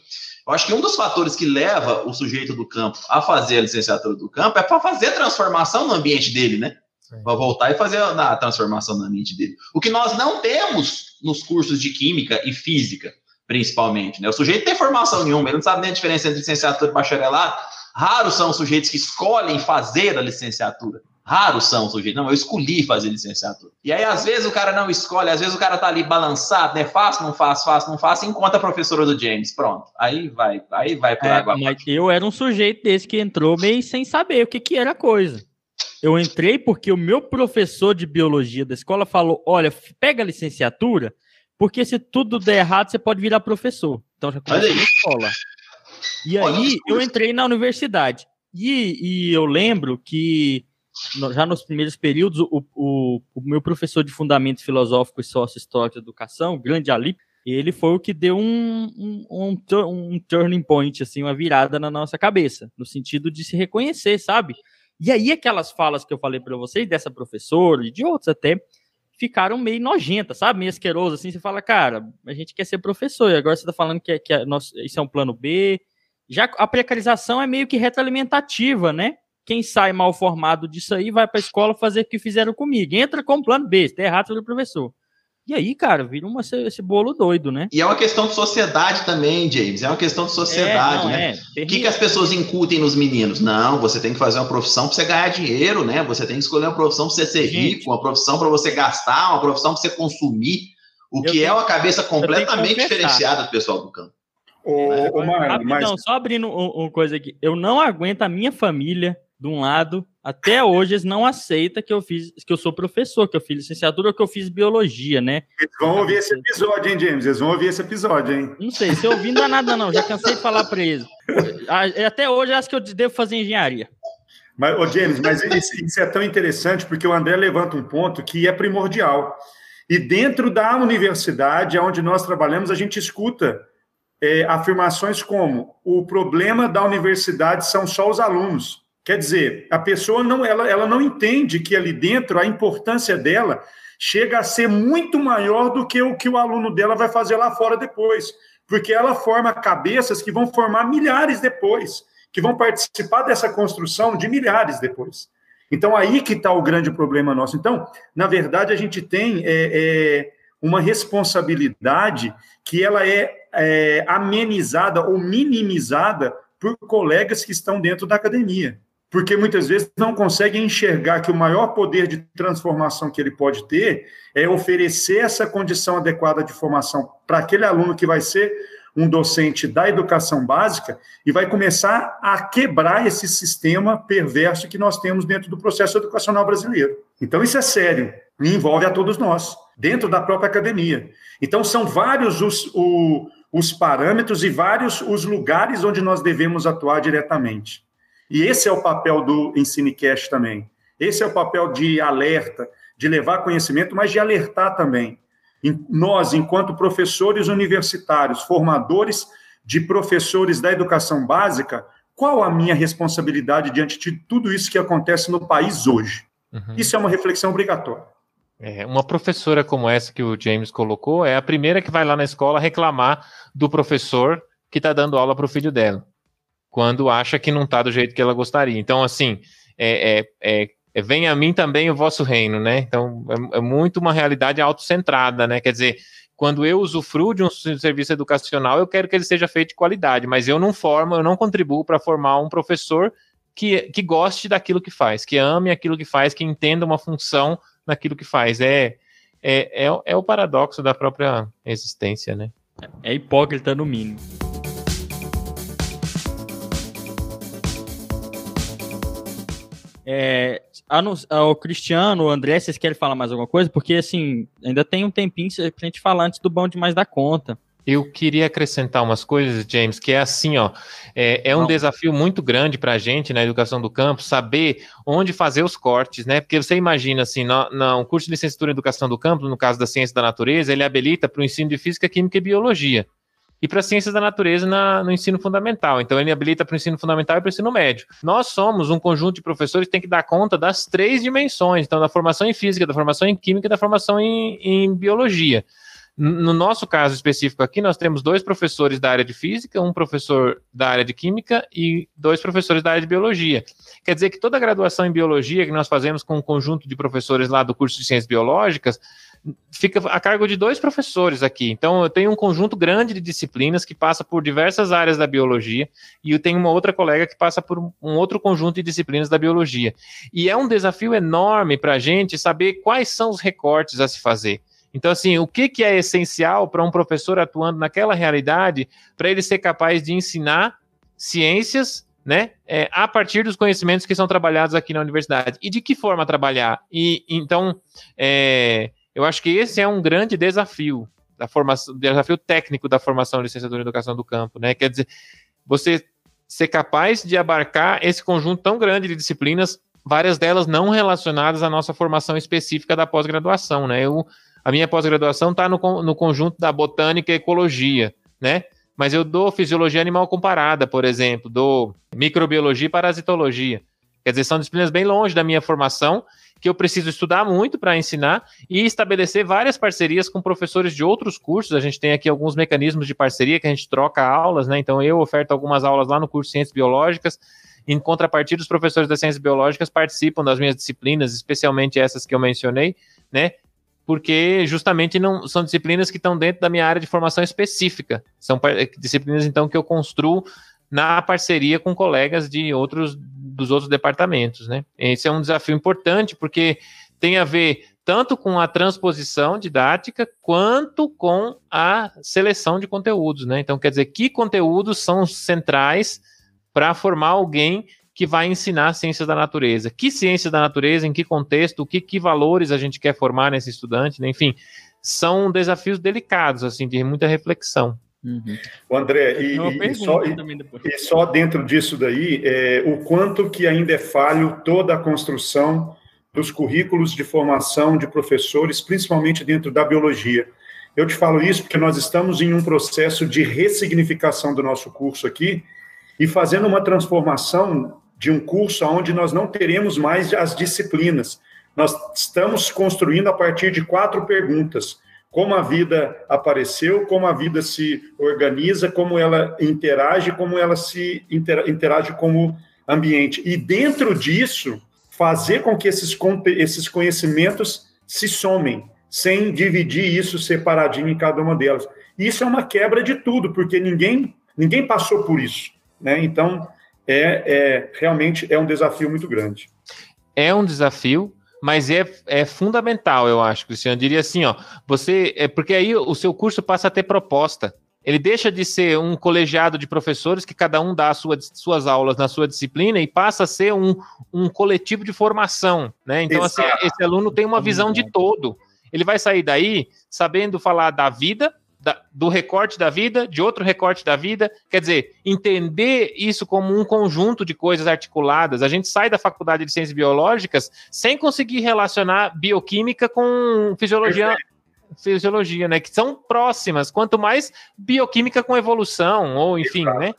Eu acho que um dos fatores que leva o sujeito do campo a fazer a licenciatura do campo é para fazer a transformação no ambiente dele, né? Para voltar e fazer a transformação no ambiente dele. O que nós não temos nos cursos de química e física, principalmente, né? O sujeito tem formação nenhuma, ele não sabe nem a diferença entre licenciatura e bacharelado. Raros são os sujeitos que escolhem fazer a licenciatura. Raros são os sujeitos. Não, eu escolhi fazer licenciatura. E aí, às vezes, o cara não escolhe, às vezes o cara tá ali balançado, né? Faço, não faço, faço, não faço, encontra a professora do James. Pronto. Aí vai, aí vai por é, água. Mas eu era um sujeito desse que entrou meio sem saber o que, que era a coisa. Eu entrei porque o meu professor de biologia da escola falou: olha, pega a licenciatura, porque se tudo der errado, você pode virar professor. Então já comecei na escola. E aí eu entrei na universidade. E, e eu lembro que já nos primeiros períodos, o, o, o meu professor de Fundamentos Filosóficos e Sócio-História de Educação, grande Ali, ele foi o que deu um, um, um, um, turning point, assim, uma virada na nossa cabeça, no sentido de se reconhecer, sabe? E aí aquelas falas que eu falei para vocês, dessa professora e de outros até, ficaram meio nojentas, sabe? Meio asqueroso, assim, você fala, cara, a gente quer ser professor, e agora você tá falando que, é, que é nosso, isso é um plano B, já a precarização é meio que retroalimentativa, né? Quem sai mal formado disso aí vai para a escola fazer o que fizeram comigo. Entra com plano B, der errado pelo professor. E aí, cara, vira uma, esse bolo doido, né? E é uma questão de sociedade também, James. É uma questão de sociedade, é, não, né? É. O que, que as pessoas incutem nos meninos? Não, você tem que fazer uma profissão para você ganhar dinheiro, né? Você tem que escolher uma profissão para você ser Gente, rico, uma profissão para você gastar, uma profissão para você consumir. O que tenho, é uma cabeça completamente diferenciada do pessoal do campo. Ô, ô Marlon, mas... Não, só abrindo uma um coisa aqui. Eu não aguento a minha família, de um lado, até hoje eles não aceitam que eu fiz, que eu sou professor, que eu fiz licenciatura ou que eu fiz biologia, né? Eles vão ouvir esse episódio, hein, James? Eles vão ouvir esse episódio, hein? Não sei, se ouvindo não é nada, não. Já cansei de falar para eles. Até hoje acho que eu devo fazer engenharia. Mas, ô James, mas isso, isso é tão interessante porque o André levanta um ponto que é primordial. E dentro da universidade, onde nós trabalhamos, a gente escuta é, afirmações como o problema da universidade são só os alunos. Quer dizer, a pessoa não, ela, ela não entende que ali dentro a importância dela chega a ser muito maior do que o que o aluno dela vai fazer lá fora depois, porque ela forma cabeças que vão formar milhares depois, que vão participar dessa construção de milhares depois. Então, aí que está o grande problema nosso. Então, na verdade, a gente tem é, é, uma responsabilidade que ela é, é amenizada ou minimizada por colegas que estão dentro da academia porque muitas vezes não conseguem enxergar que o maior poder de transformação que ele pode ter é oferecer essa condição adequada de formação para aquele aluno que vai ser um docente da educação básica e vai começar a quebrar esse sistema perverso que nós temos dentro do processo educacional brasileiro. Então, isso é sério e envolve a todos nós, dentro da própria academia. Então, são vários os, o, os parâmetros e vários os lugares onde nós devemos atuar diretamente. E esse é o papel do EnsineCast também. Esse é o papel de alerta, de levar conhecimento, mas de alertar também. Nós, enquanto professores universitários, formadores de professores da educação básica, qual a minha responsabilidade diante de tudo isso que acontece no país hoje? Uhum. Isso é uma reflexão obrigatória. É, uma professora como essa que o James colocou é a primeira que vai lá na escola reclamar do professor que está dando aula para o filho dela quando acha que não está do jeito que ela gostaria. Então, assim, é, é, é, é, vem a mim também o vosso reino, né? Então, é, é, muito uma realidade autocentrada, né? Quer dizer, quando eu usufruo de um serviço educacional, eu quero que ele seja feito de qualidade, mas eu não formo, eu não contribuo para formar um professor que, que goste daquilo que faz, que ame aquilo que faz, que entenda uma função naquilo que faz. É, é, é, é o paradoxo da própria existência, né? É hipócrita no mínimo. É, o Cristiano, o André, vocês querem falar mais alguma coisa? Porque, assim, ainda tem um tempinho pra gente falar antes do bom demais da conta. Eu queria acrescentar umas coisas, James, que é assim, ó, é, é um Não. desafio muito grande para a gente na educação do campo saber onde fazer os cortes, né? Porque você imagina assim, no, no curso de licenciatura em educação do campo, no caso da ciência da natureza, ele habilita para o ensino de física, química e biologia e para ciências da natureza na, no ensino fundamental. Então, ele habilita para o ensino fundamental e para o ensino médio. Nós somos um conjunto de professores que tem que dar conta das três dimensões, então, da formação em física, da formação em química e da formação em, em biologia. No nosso caso específico aqui, nós temos dois professores da área de física, um professor da área de química e dois professores da área de biologia. Quer dizer que toda a graduação em biologia que nós fazemos com um conjunto de professores lá do curso de ciências biológicas, fica a cargo de dois professores aqui. Então, eu tenho um conjunto grande de disciplinas que passa por diversas áreas da biologia, e eu tenho uma outra colega que passa por um outro conjunto de disciplinas da biologia. E é um desafio enorme para a gente saber quais são os recortes a se fazer. Então, assim, o que, que é essencial para um professor atuando naquela realidade para ele ser capaz de ensinar ciências né, é, a partir dos conhecimentos que são trabalhados aqui na universidade. E de que forma trabalhar? E então, é, eu acho que esse é um grande desafio da formação, desafio técnico da formação de licenciatura em educação do campo, né? Quer dizer, você ser capaz de abarcar esse conjunto tão grande de disciplinas, várias delas não relacionadas à nossa formação específica da pós-graduação, né? Eu, a minha pós-graduação está no, no conjunto da botânica e ecologia, né? Mas eu dou fisiologia animal comparada, por exemplo, dou microbiologia e parasitologia. Quer dizer, são disciplinas bem longe da minha formação que eu preciso estudar muito para ensinar e estabelecer várias parcerias com professores de outros cursos. A gente tem aqui alguns mecanismos de parceria que a gente troca aulas, né? Então eu oferto algumas aulas lá no curso de Ciências Biológicas. Em contrapartida, os professores das ciências biológicas participam das minhas disciplinas, especialmente essas que eu mencionei, né? Porque justamente não são disciplinas que estão dentro da minha área de formação específica. São disciplinas então que eu construo na parceria com colegas de outros dos outros departamentos, né? Esse é um desafio importante porque tem a ver tanto com a transposição didática quanto com a seleção de conteúdos, né? Então, quer dizer, que conteúdos são centrais para formar alguém que vai ensinar ciências da natureza? Que ciências da natureza, em que contexto, que, que valores a gente quer formar nesse estudante, né? enfim, são desafios delicados, assim, de muita reflexão. Uhum. O André, e, e, só, e, e, só, dentro disso daí, é, o quanto que ainda é falho toda a construção dos currículos de formação de professores, principalmente dentro da biologia. Eu te falo isso porque nós estamos em um processo de ressignificação do nosso curso aqui e fazendo uma transformação de um curso onde nós não teremos mais as disciplinas, Nós estamos construindo a partir de quatro perguntas: como a vida apareceu, como a vida se organiza, como ela interage, como ela se interage com o ambiente. E dentro disso, fazer com que esses, esses conhecimentos se somem, sem dividir isso separadinho em cada uma delas. Isso é uma quebra de tudo, porque ninguém, ninguém passou por isso. Né? Então, é, é realmente é um desafio muito grande. É um desafio, mas é, é fundamental, eu acho, Cristiano. Eu diria assim, ó, você. É porque aí o seu curso passa a ter proposta. Ele deixa de ser um colegiado de professores que cada um dá sua, suas aulas na sua disciplina e passa a ser um, um coletivo de formação, né? Então, assim, esse aluno tem uma visão de todo. Ele vai sair daí sabendo falar da vida, da, do recorte da vida, de outro recorte da vida. Quer dizer, entender isso como um conjunto de coisas articuladas. A gente sai da faculdade de ciências biológicas sem conseguir relacionar bioquímica com fisiologia. Fisiologia, né? Que são próximas. Quanto mais bioquímica com evolução, ou enfim, Exato. né?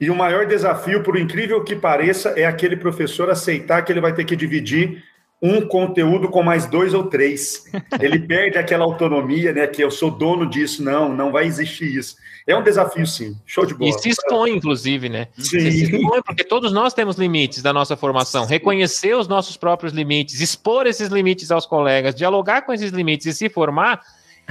E o maior desafio, por incrível que pareça, é aquele professor aceitar que ele vai ter que dividir um conteúdo com mais dois ou três. Ele perde aquela autonomia, né? Que eu sou dono disso. Não, não vai existir isso. É um desafio, sim. Show de bola. E se expõe, inclusive, né? Sim. Se expõe, porque todos nós temos limites da nossa formação. Reconhecer os nossos próprios limites, expor esses limites aos colegas, dialogar com esses limites e se formar,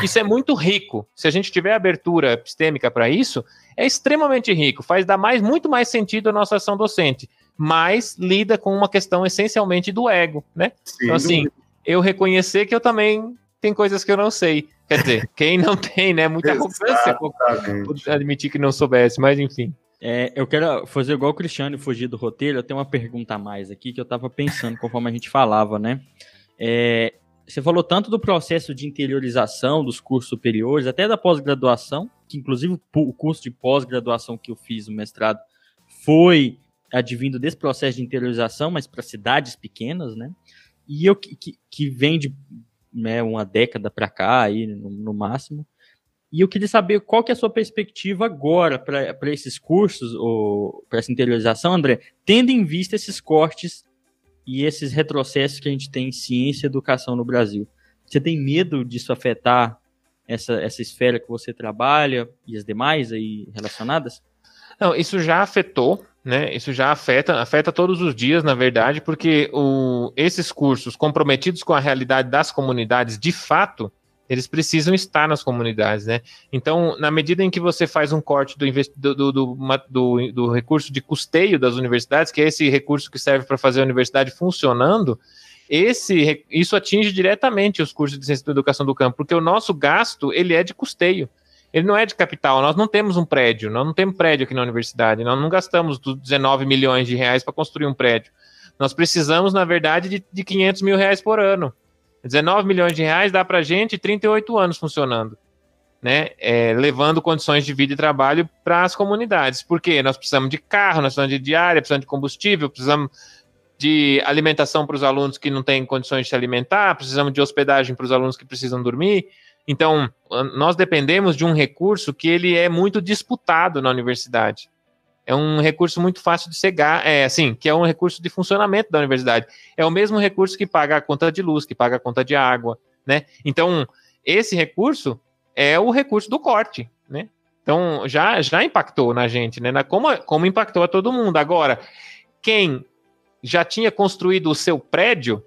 isso é muito rico. Se a gente tiver abertura epistêmica para isso, é extremamente rico. Faz dar mais, muito mais sentido a nossa ação docente mas lida com uma questão essencialmente do ego, né? Sim, então, assim, eu reconhecer que eu também tem coisas que eu não sei. Quer dizer, quem não tem, né? Muita arrogância admitir que não soubesse, mas enfim. É, eu quero fazer igual o Cristiano e fugir do roteiro. Eu tenho uma pergunta a mais aqui que eu estava pensando conforme a gente falava, né? É, você falou tanto do processo de interiorização dos cursos superiores, até da pós-graduação, que inclusive o curso de pós-graduação que eu fiz no mestrado foi advindo desse processo de interiorização, mas para cidades pequenas, né? E eu que, que vem de né, uma década para cá, aí, no, no, máximo. E eu queria saber qual que é a sua perspectiva agora para esses cursos, ou para essa interiorização, André, tendo em vista esses cortes e esses retrocessos que a gente tem em ciência e educação no Brasil. Você tem medo disso afetar essa, essa esfera que você trabalha e as demais aí relacionadas? Não, isso já afetou, né? Isso já afeta, afeta todos os dias, na verdade, porque o, esses cursos comprometidos com a realidade das comunidades, de fato, eles precisam estar nas comunidades, né? Então, na medida em que você faz um corte do, do, do, do, do recurso de custeio das universidades, que é esse recurso que serve para fazer a universidade funcionando, esse, isso atinge diretamente os cursos de ciência da educação do campo, porque o nosso gasto ele é de custeio ele não é de capital. Nós não temos um prédio, nós não temos prédio aqui na universidade, nós não gastamos 19 milhões de reais para construir um prédio. Nós precisamos, na verdade, de, de 500 mil reais por ano. 19 milhões de reais dá para gente 38 anos funcionando, né? É, levando condições de vida e trabalho para as comunidades. Porque nós precisamos de carro, nós precisamos de diária, precisamos de combustível, precisamos de alimentação para os alunos que não têm condições de se alimentar, precisamos de hospedagem para os alunos que precisam dormir. Então, nós dependemos de um recurso que ele é muito disputado na universidade. É um recurso muito fácil de cegar, é assim, que é um recurso de funcionamento da universidade. É o mesmo recurso que paga a conta de luz, que paga a conta de água, né? Então, esse recurso é o recurso do corte, né? Então, já, já impactou na gente, né? Na, como, como impactou a todo mundo. Agora, quem já tinha construído o seu prédio,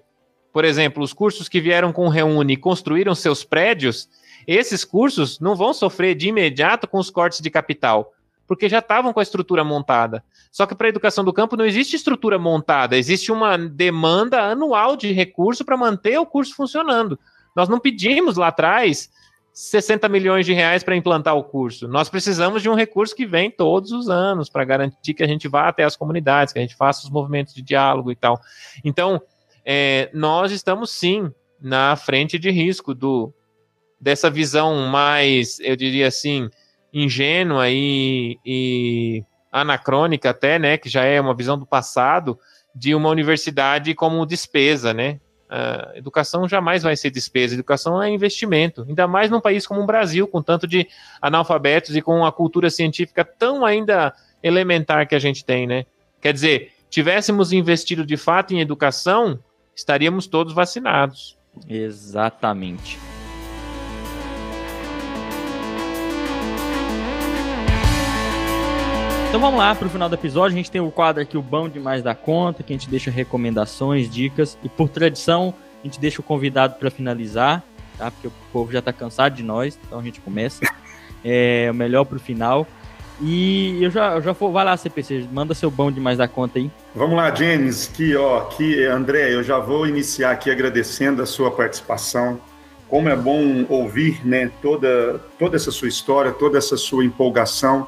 por exemplo, os cursos que vieram com o Reúne e construíram seus prédios, esses cursos não vão sofrer de imediato com os cortes de capital, porque já estavam com a estrutura montada. Só que para a educação do campo não existe estrutura montada, existe uma demanda anual de recurso para manter o curso funcionando. Nós não pedimos lá atrás 60 milhões de reais para implantar o curso. Nós precisamos de um recurso que vem todos os anos para garantir que a gente vá até as comunidades, que a gente faça os movimentos de diálogo e tal. Então, é, nós estamos sim na frente de risco do dessa visão mais, eu diria assim, ingênua e, e anacrônica até, né, que já é uma visão do passado de uma universidade como despesa, né? A educação jamais vai ser despesa, educação é investimento, ainda mais num país como o Brasil, com tanto de analfabetos e com a cultura científica tão ainda elementar que a gente tem, né? Quer dizer, tivéssemos investido de fato em educação, estaríamos todos vacinados. Exatamente. Então vamos lá para o final do episódio. A gente tem o quadro aqui, o Bom Demais da Conta, que a gente deixa recomendações, dicas. E por tradição, a gente deixa o convidado para finalizar, tá? Porque o povo já está cansado de nós, então a gente começa. É o melhor para o final. E eu já, eu já vou, vai lá, CPC, manda seu bom demais da conta aí. Vamos lá, James, que ó, que André, eu já vou iniciar aqui agradecendo a sua participação. Como é bom ouvir, né, toda toda essa sua história, toda essa sua empolgação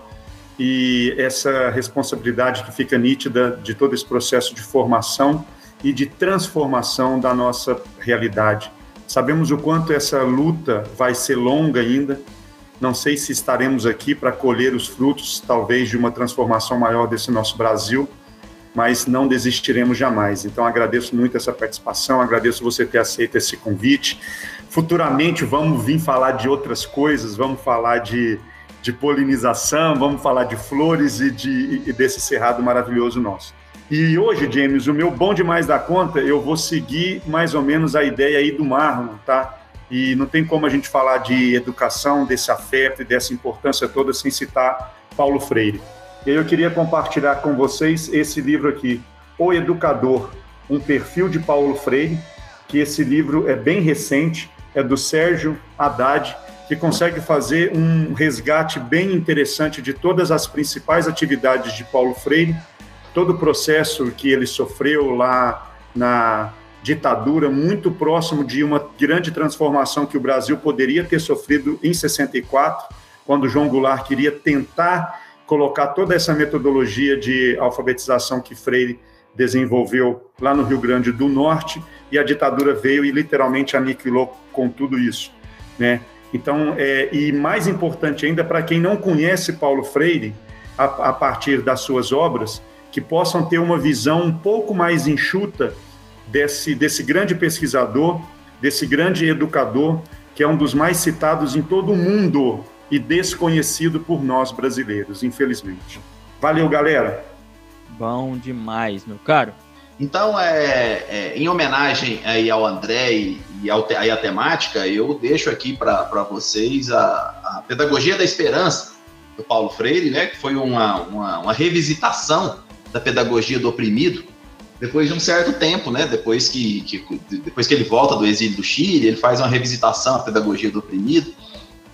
e essa responsabilidade que fica nítida de todo esse processo de formação e de transformação da nossa realidade. Sabemos o quanto essa luta vai ser longa ainda. Não sei se estaremos aqui para colher os frutos, talvez, de uma transformação maior desse nosso Brasil, mas não desistiremos jamais. Então, agradeço muito essa participação, agradeço você ter aceito esse convite. Futuramente, vamos vir falar de outras coisas, vamos falar de de polinização, vamos falar de flores e, de, e desse cerrado maravilhoso nosso. E hoje, James, o meu bom demais da conta, eu vou seguir mais ou menos a ideia aí do Marlon, tá? E não tem como a gente falar de educação, desse afeto e dessa importância toda sem citar Paulo Freire. E aí eu queria compartilhar com vocês esse livro aqui, O Educador, um perfil de Paulo Freire, que esse livro é bem recente, é do Sérgio Haddad, que consegue fazer um resgate bem interessante de todas as principais atividades de Paulo Freire, todo o processo que ele sofreu lá na ditadura, muito próximo de uma grande transformação que o Brasil poderia ter sofrido em 64, quando João Goulart queria tentar colocar toda essa metodologia de alfabetização que Freire desenvolveu lá no Rio Grande do Norte, e a ditadura veio e literalmente aniquilou com tudo isso, né? Então, é, e mais importante ainda, para quem não conhece Paulo Freire, a, a, partir das suas obras, que possam ter uma visão um pouco mais enxuta desse, desse grande pesquisador, desse grande educador, que é um dos mais citados em todo o mundo e desconhecido por nós brasileiros, infelizmente. Valeu, galera! Bom demais, meu caro. Então, é, é, em homenagem aí ao André e, e, ao, aí a temática, eu deixo aqui para vocês a, a, Pedagogia da Esperança, do Paulo Freire, né, que foi uma, uma, uma, revisitação da pedagogia do oprimido, depois de um certo tempo, né, depois que, que, depois que ele volta do exílio do Chile, ele faz uma revisitação da pedagogia do oprimido.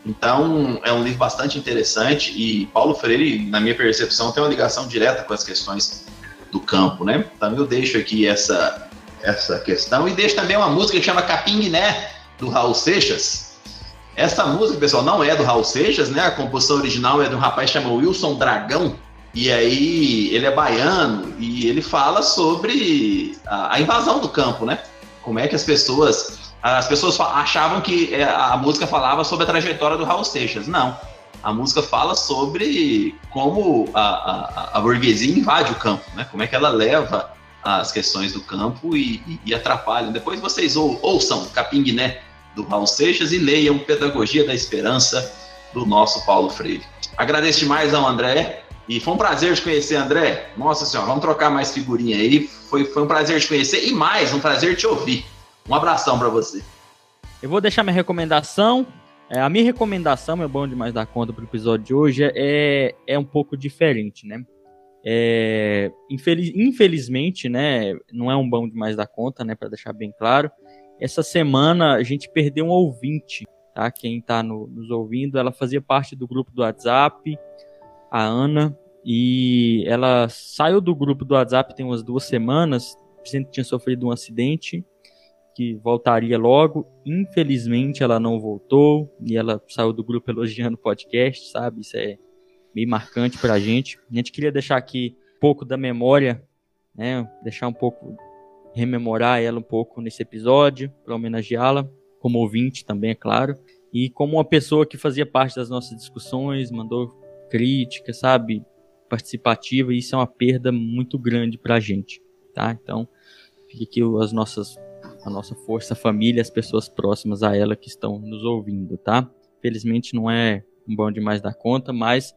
Então, é um livro bastante interessante e Paulo Freire, na minha percepção, tem uma ligação direta com as questões do campo, né? Então eu deixo aqui essa, essa questão e deixo também uma música que chama Capinguiné, do Raul Seixas. Essa música, pessoal, não é do Raul Seixas, né? A composição original é de um rapaz chamado Wilson Dragão. E aí ele é baiano e ele fala sobre a, a invasão do campo, né? Como é que as pessoas as pessoas achavam que é, a música falava sobre a trajetória do Raul Seixas. Não. A música fala sobre como a, a, a burguesia invade o campo, né? Como é que ela leva as questões do campo e, e, e atrapalha. Depois vocês ou, ouçam Capinguiné do Raul Seixas e leiam Pedagogia da Esperança do nosso Paulo Freire. Agradeço demais ao André e foi um prazer te conhecer, André. Nossa senhora, vamos trocar mais figurinha aí. Foi, foi um prazer te conhecer e mais, um prazer te ouvir. Um abração para você. Eu vou deixar minha recomendação é, a minha recomendação, meu bom demais da conta para o episódio de hoje é, é um pouco diferente, né? É, infeliz, infelizmente, né, não é um bom demais da conta, né, para deixar bem claro. Essa semana a gente perdeu um ouvinte, tá? Quem está no, nos ouvindo, ela fazia parte do grupo do WhatsApp, a Ana, e ela saiu do grupo do WhatsApp tem umas duas semanas, tinha sofrido um acidente que voltaria logo. Infelizmente, ela não voltou e ela saiu do grupo elogiando o podcast, sabe? Isso é meio marcante pra gente. A gente queria deixar aqui um pouco da memória, né? Deixar um pouco, rememorar ela um pouco nesse episódio, para homenageá-la, como ouvinte também, é claro. E como uma pessoa que fazia parte das nossas discussões, mandou crítica, sabe? Participativa, e isso é uma perda muito grande pra gente, tá? Então, fica aqui as nossas a nossa força família, as pessoas próximas a ela que estão nos ouvindo, tá? Felizmente não é um bom demais da conta, mas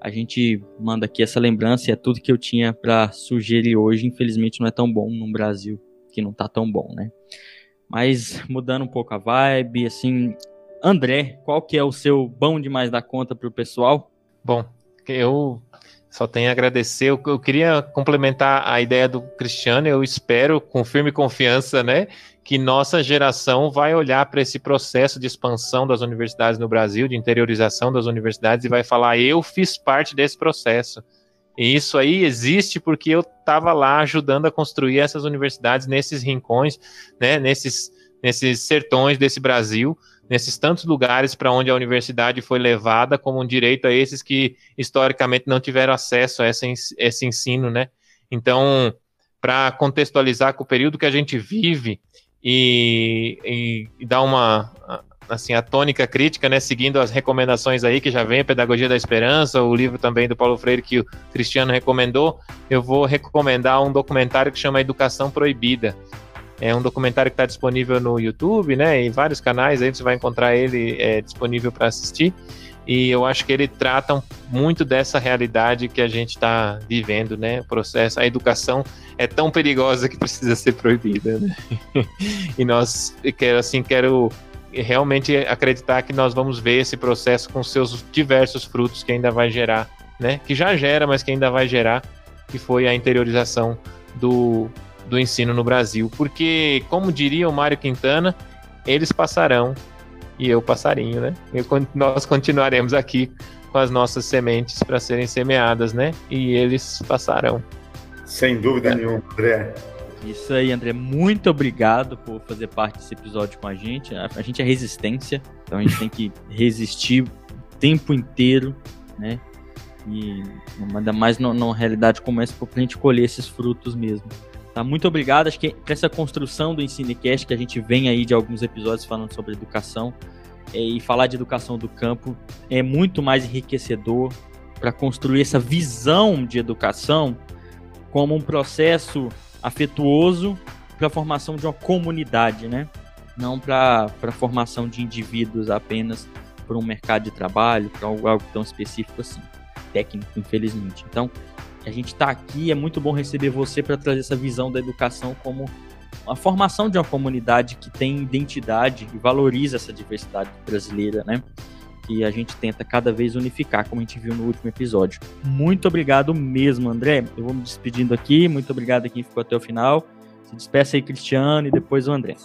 a gente manda aqui essa lembrança e é tudo que eu tinha para sugerir hoje. Infelizmente não é tão bom no Brasil que não tá tão bom, né? Mas mudando um pouco a vibe, assim, André, qual que é o seu bom demais da conta para o pessoal? Bom, eu só tenho a agradecer. Eu, eu, queria complementar a ideia do Cristiano. Eu espero, com firme confiança, né, que nossa geração vai olhar para esse processo de expansão das universidades no Brasil, de interiorização das universidades, e vai falar: eu fiz parte desse processo. E isso aí existe porque eu estava lá ajudando a construir essas universidades nesses rincões, né, nesses, nesses sertões desse Brasil nesses tantos lugares para onde a universidade foi levada como um direito a esses que historicamente não tiveram acesso a esse, esse ensino, né? Então, para contextualizar com o período que a gente vive e, e, e, dar uma assim a tônica crítica, né, seguindo as recomendações aí que já vem a Pedagogia da Esperança, o livro também do Paulo Freire que o Cristiano recomendou, eu vou recomendar um documentário que chama Educação Proibida, é um documentário que está disponível no YouTube, né? Em vários canais aí você vai encontrar ele é, disponível para assistir. E eu acho que ele trata muito dessa realidade que a gente está vivendo, né? O processo, a educação é tão perigosa que precisa ser proibida, né? e nós, quero assim, quero realmente acreditar que nós vamos ver esse processo com seus diversos frutos que ainda vai gerar, né? Que já gera, mas que ainda vai gerar, que foi a interiorização do do ensino no Brasil, porque, como diria o Mário Quintana, eles passarão e eu passarinho, né? Eu, nós continuaremos aqui com as nossas sementes para serem semeadas, né? E eles passarão. Sem dúvida é. nenhuma, André. Isso aí, André. Muito obrigado por fazer parte desse episódio com a gente. A, gente é resistência, então a gente tem que resistir o tempo inteiro, né? E ainda mais numa realidade como essa, para a gente colher esses frutos mesmo. Tá? Muito obrigado. Acho que para essa construção do Ensinecast, que a gente vem aí de alguns episódios falando sobre educação, é, e falar de educação do campo é muito mais enriquecedor para construir essa visão de educação como um processo afetuoso para a formação de uma comunidade, né? Não para a formação de indivíduos apenas para um mercado de trabalho, para algo, algo tão específico assim, técnico, infelizmente. Então, a gente está aqui, é muito bom receber você para trazer essa visão da educação como a formação de uma comunidade que tem identidade e valoriza essa diversidade brasileira, né? Que a gente tenta cada vez unificar, como a gente viu no último episódio. Muito obrigado mesmo, André. Eu vou me despedindo aqui. Muito obrigado a quem ficou até o final. Se despeça aí, Cristiano, e depois o André.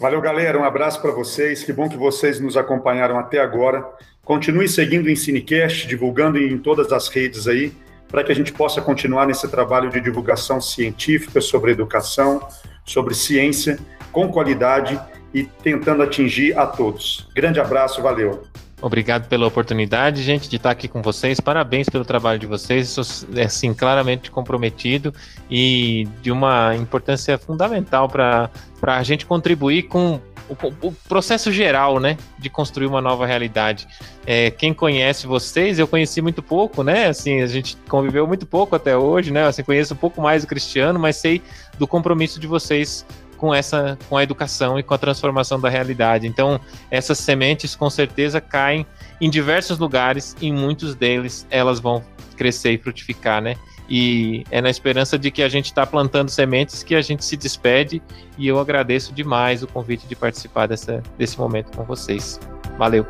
Valeu, galera. Um abraço para vocês. Que bom que vocês nos acompanharam até agora. Continue seguindo o Ensinecast, divulgando em todas as redes aí para que a gente possa continuar nesse trabalho de divulgação científica sobre educação, sobre ciência, com qualidade e tentando atingir a todos. Grande abraço, valeu. Obrigado pela oportunidade, gente, de estar aqui com vocês. Parabéns pelo trabalho de vocês. É assim claramente comprometido e de uma importância fundamental para a gente contribuir com o, o, processo geral, né, de construir uma nova realidade. É, quem conhece vocês, eu conheci muito pouco, né, assim, a gente conviveu muito pouco até hoje, né, assim, conheço um pouco mais o Cristiano, mas sei do compromisso de vocês com essa, com a educação e com a transformação da realidade. Então, essas sementes com certeza caem em diversos lugares, em muitos deles elas vão crescer e frutificar, né? E é na esperança de que a gente está plantando sementes que a gente se despede. E eu agradeço demais o convite de participar dessa, desse momento com vocês. Valeu!